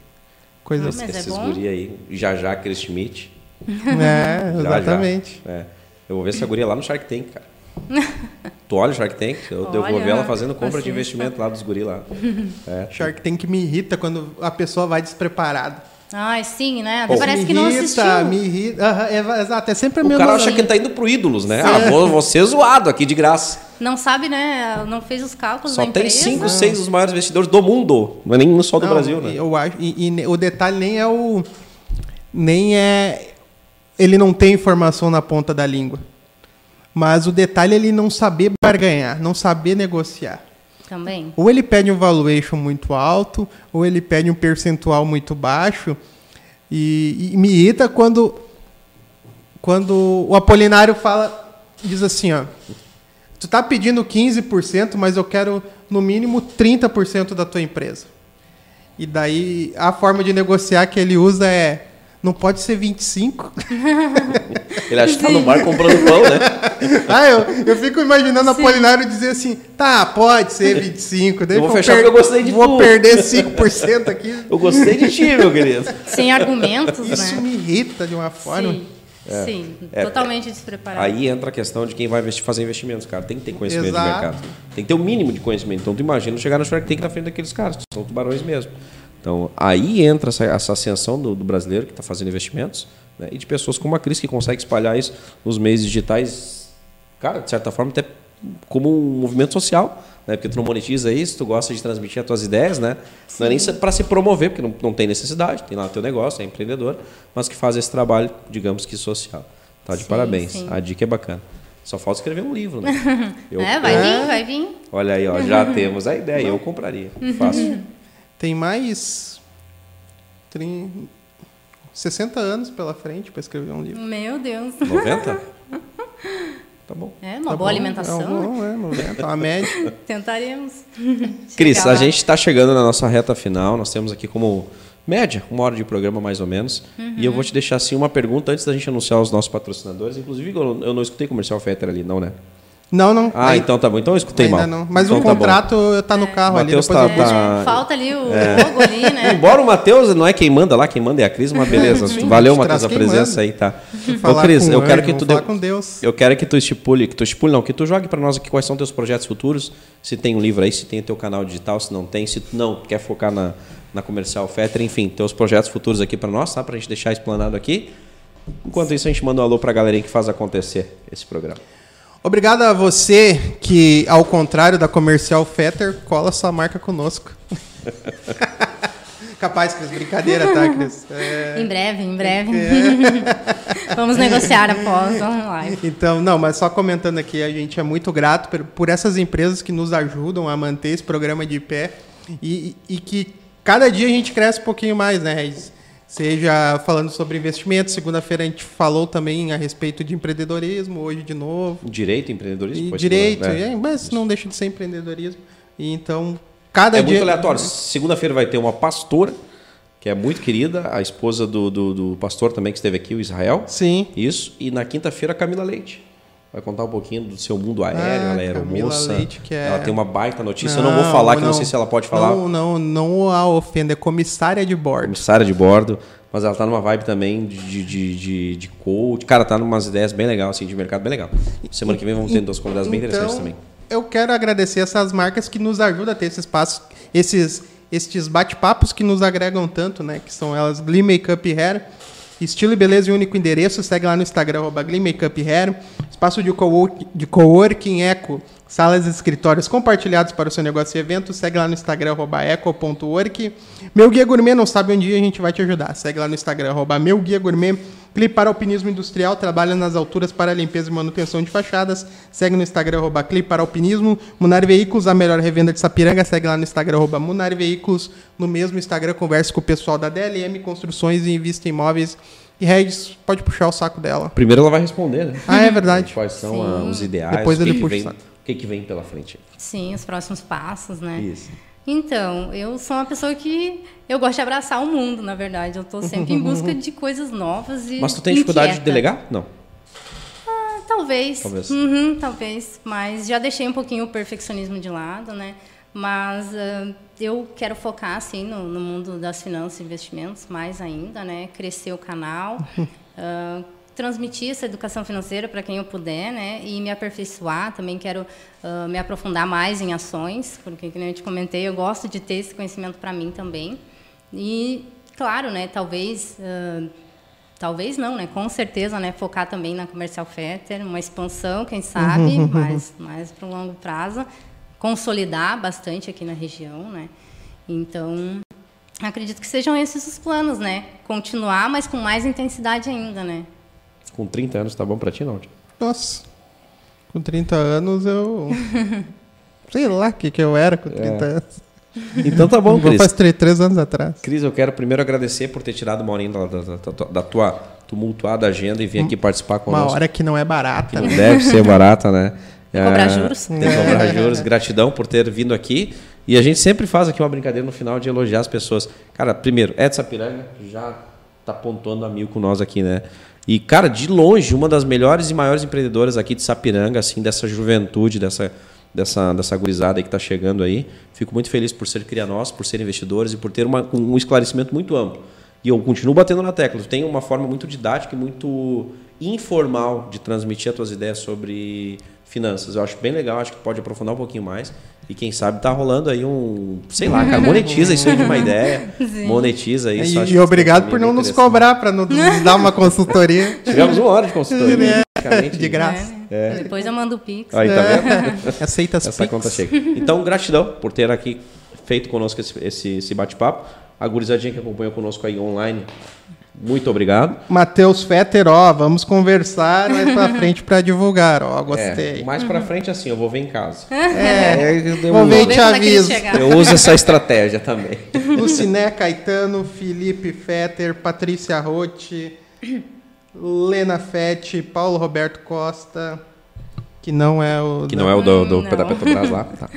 coisas Ah, assim. é Esses bom? guri aí, já já Chris Schmidt. (laughs) É, Já, já. exatamente. É. Eu vou ver essa guria lá no Shark Tank, cara. (laughs) tu olha o Shark Tank? Eu, eu vou ver ela fazendo compra de assista. investimento lá dos guri lá. É. Shark Tank me irrita quando a pessoa vai despreparada. Ai, sim, né? Pô, Até parece me que não irrita, assistiu. Me irrita, Aham, é, exato, é sempre O meio cara no- acha que ele tá indo pro ídolos, né? Ah, vou, vou ser zoado aqui de graça. Não sabe, né? Não fez os cálculos Só da tem empresa. cinco, seis dos maiores investidores do mundo. Não é nem só do Não, Brasil, né? Eu acho, e, e o detalhe nem é o. Nem é. Ele não tem informação na ponta da língua. Mas o detalhe é ele não saber barganhar, não saber negociar. Também. Ou ele pede um valuation muito alto, ou ele pede um percentual muito baixo. E, e me irrita quando, quando o Apolinário fala, diz assim, ó. Tu tá pedindo 15%, mas eu quero no mínimo 30% da tua empresa. E daí a forma de negociar que ele usa é não pode ser 25. (laughs) Ele acha que tá no bar comprando pão, né? (laughs) ah, eu, eu fico imaginando a Apolinário dizer assim: "Tá, pode ser 25, daí Eu vou fechar per- porque eu gostei de Vou tu." perder 5% aqui. (laughs) Eu gostei de ti, meu querido. Sem argumentos, Isso né? me irrita de uma forma. Sim, sim. É, Totalmente despreparado. Aí entra a questão de quem vai investir, fazer investimentos, cara. Tem que ter conhecimento Exato. de mercado. Tem que ter o mínimo de conhecimento. Então, tu imagina chegar no Shark Tank na frente daqueles caras, que são tubarões mesmo. Então, aí entra essa, essa ascensão do, do brasileiro que está fazendo investimentos né, e de pessoas como a Cris, que consegue espalhar isso nos meios digitais, cara, de certa forma, até como um movimento social. Né, porque tu não monetiza isso, tu gosta de transmitir as tuas ideias, né? Não é nem para se promover, porque não, não tem necessidade, tem lá o teu negócio, é empreendedor, mas que faz esse trabalho, digamos que social. Tá de Sim, parabéns. sim. A dica é bacana. Só falta escrever um livro, né? (laughs) Eu- É, vai vir, vai vir. Olha aí, ó, já temos a ideia. Eu compraria. (laughs) Fácil. Tem mais trin- 60 anos pela frente para escrever um livro. Meu Deus. 90? (laughs) Tá bom. É uma Tá boa bom? alimentação. É, bom, é, 90, uma média. (laughs) Tentaremos. Cris, a gente está chegando na nossa reta final. Nós temos aqui como média, uma hora de programa mais ou menos. E eu vou te deixar assim uma pergunta antes da gente anunciar os nossos patrocinadores. Inclusive, eu eu não escutei comercial Fetter ali, não, né? Não, não. Ah, aí- então tá bom. Então eu escutei ainda mal. não. Mas Então o tá contrato tá no carro ali. Matheus depois tá- eu- tá- Falta ali o logo ali, né? (laughs) Embora o Matheus não é quem manda lá, quem manda é a Cris, mas beleza. Sim, Valeu, Matheus, a presença manda. aí, tá? Ô, Cris, eu quero que tu falar dê- com Deus. Eu quero que tu estipule, que tu estipule não, que tu jogue para nós aqui quais são teus projetos futuros, se tem um livro aí, se tem o teu canal digital, se não tem, se tu não quer focar na, na comercial Fetter, enfim, teus projetos futuros aqui para nós, tá? Pra gente deixar explanado aqui. Enquanto isso, a gente manda um alô pra galerinha que faz acontecer esse programa. Obrigado a você que, ao contrário da comercial Fetter, cola sua marca conosco. (laughs) Capaz, Cris, brincadeira, tá, Cris? (laughs) É, Em breve, em breve. (laughs) Vamos negociar após a live. Então, não, mas só comentando aqui, a gente é muito grato por, por essas empresas que nos ajudam a manter esse programa de pé e, e que cada dia a gente cresce um pouquinho mais, né, Regis? Seja falando sobre investimentos, segunda-feira a gente falou também a respeito de empreendedorismo, hoje de novo. Direito, empreendedorismo? E pode direito, falar, né? é, mas não deixa de ser empreendedorismo. E então, cada É dia. muito aleatório. Segunda-feira vai ter uma pastora, que é muito querida, a esposa do, do, do pastor também que esteve aqui, o Israel. Sim. Isso. E na quinta-feira, a Camila Leite. Vai contar um pouquinho do seu mundo aéreo, Ah, ela é Camila aeromoça. Leite, que é- Ela tem uma baita notícia. eu não vou falar, que não, sei se ela pode falar. Não, não, não a ofenda, é comissária de bordo. Comissária de bordo. Mas ela tá numa vibe também de, de, de, de, coach. Cara, tá numas ideias bem legais, assim, de mercado bem legal. Semana que vem vamos ter duas convidadas bem interessantes Então, também. Eu quero agradecer essas marcas que nos ajudam a ter esse espaço, esses, estes bate-papos que nos agregam tanto, né? Que são elas Glee Makeup Hair, estilo e beleza e único endereço. Segue lá no Instagram, arroba Glee Makeup Hair. Espaço de coworking, de coworking Eco, salas e escritórios compartilhados para o seu negócio e evento. Segue lá no Instagram, arroba eco.work. Meu Guia Gourmet, não sabe onde a gente vai te ajudar. Segue lá no Instagram, arroba Meu Guia Gourmet. Clipe para Alpinismo Industrial, trabalha nas alturas para limpeza e manutenção de fachadas. Segue no Instagram, arroba Clipe para Alpinismo. Munari Veículos, a melhor revenda de Sapiranga. Segue lá no Instagram, arroba Munari Veículos. No mesmo Instagram, converse com o pessoal da DLM Construções e Invista em Imóveis E Regis, pode puxar o saco dela. Primeiro ela vai responder, né? Ah, é verdade. Quais são Sim. os ideais, Depois ele puxa o saco. O que, que vem pela frente. Sim, os próximos passos, né? Isso. Então, eu sou uma pessoa que eu gosto de abraçar o mundo, na verdade. Eu estou sempre em (laughs) busca de coisas novas e Mas tu tem dificuldade de inquieta. delegar? Não. Ah, talvez. Talvez. Uhum, talvez. Mas já deixei um pouquinho o perfeccionismo de lado, né? Mas ah, eu quero focar, assim, no, no mundo das finanças e investimentos mais ainda, né? Crescer o canal, ah, (laughs) transmitir essa educação financeira para quem eu puder, né? E me aperfeiçoar. Também quero ah, me aprofundar mais em ações, porque, como eu te comentei, eu gosto de ter esse conhecimento para mim também. E, claro, né? Talvez... ah, Talvez não, né? Com certeza, né? Focar também na Comercial Fetter, uma expansão, quem sabe, (laughs) mais, mais para o longo prazo. Consolidar bastante aqui na região, né? Então, acredito que sejam esses os planos, né? Continuar, mas com mais intensidade ainda, né? Com 30 anos tá bom pra ti, não? Nossa. Com 30 anos eu. (laughs) Sei lá o que, que eu era com 30 anos. Então tá bom, Vou Cris. faz 3 anos atrás. Cris, eu quero primeiro agradecer por ter tirado uma horinha da, da- da- da tua tumultuada agenda e vir aqui participar Uma conosco. hora que não é barata. Que não deve ser barata, né? Tem (laughs) que cobrar É, juros. Tem que cobrar juros. Gratidão por ter vindo aqui. E a gente sempre faz aqui uma brincadeira no final de elogiar as pessoas. Cara, primeiro, Ed Sapiranga já tá pontuando a mil com nós aqui, né? E, cara, de longe, uma das melhores e maiores empreendedoras aqui de Sapiranga, assim, dessa juventude, dessa, dessa, dessa gurizada aí que tá chegando aí. Fico muito feliz por ser crianós, por ser investidores e por ter uma, um esclarecimento muito amplo. E eu continuo batendo na tecla. Tu tem uma forma muito didática e muito informal de transmitir as tuas ideias sobre finanças. Eu acho bem legal, acho que pode aprofundar um pouquinho mais. E quem sabe tá rolando aí um, sei lá, cara, monetiza isso aí de uma (laughs) ideia. Monetiza isso. E, e obrigado isso por é não nos cobrar para nos dar uma consultoria (laughs) Tivemos uma hora de consultoria. praticamente. de graça. É. Depois eu mando o Pix. Aí, tá vendo? Aceita as (laughs) Essa Pix. conta chega. Então, gratidão por ter aqui feito conosco esse, esse, esse bate-papo. A gurizadinha que acompanhou conosco aí online, muito obrigado. Matheus Fetter, ó, vamos conversar mais pra (laughs) frente pra divulgar, ó, gostei. É, mais pra frente, assim, eu vou ver em casa. É, (laughs) eu, vou ver e te é aviso. chegarem. eu uso essa estratégia também. (laughs) Luciné Caetano, Felipe Fetter, Patrícia Rotti, Lena Fett, Paulo Roberto Costa, que não é o. Que não é o do, do Não. da Petrobras lá. Tá.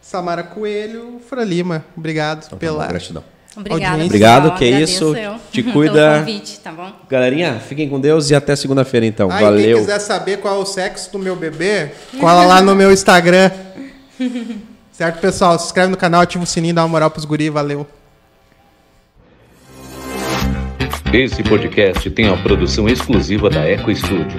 Samara Coelho, Fran Lima. Obrigado Então, tá pela. bom, gratidão. Obrigada, Audiência. Obrigado, que Agradeço isso. eu Te pelo cuida. convite, tá bom? Galerinha, fiquem com Deus e até segunda-feira, então. Ah, e quem Valeu. quiser saber qual é o sexo do meu bebê, cola (laughs) lá no meu Instagram. certo, pessoal? Se inscreve no canal, ativa o sininho, dá uma moral pros guri, valeu. Esse podcast tem a produção exclusiva da Eco Studio.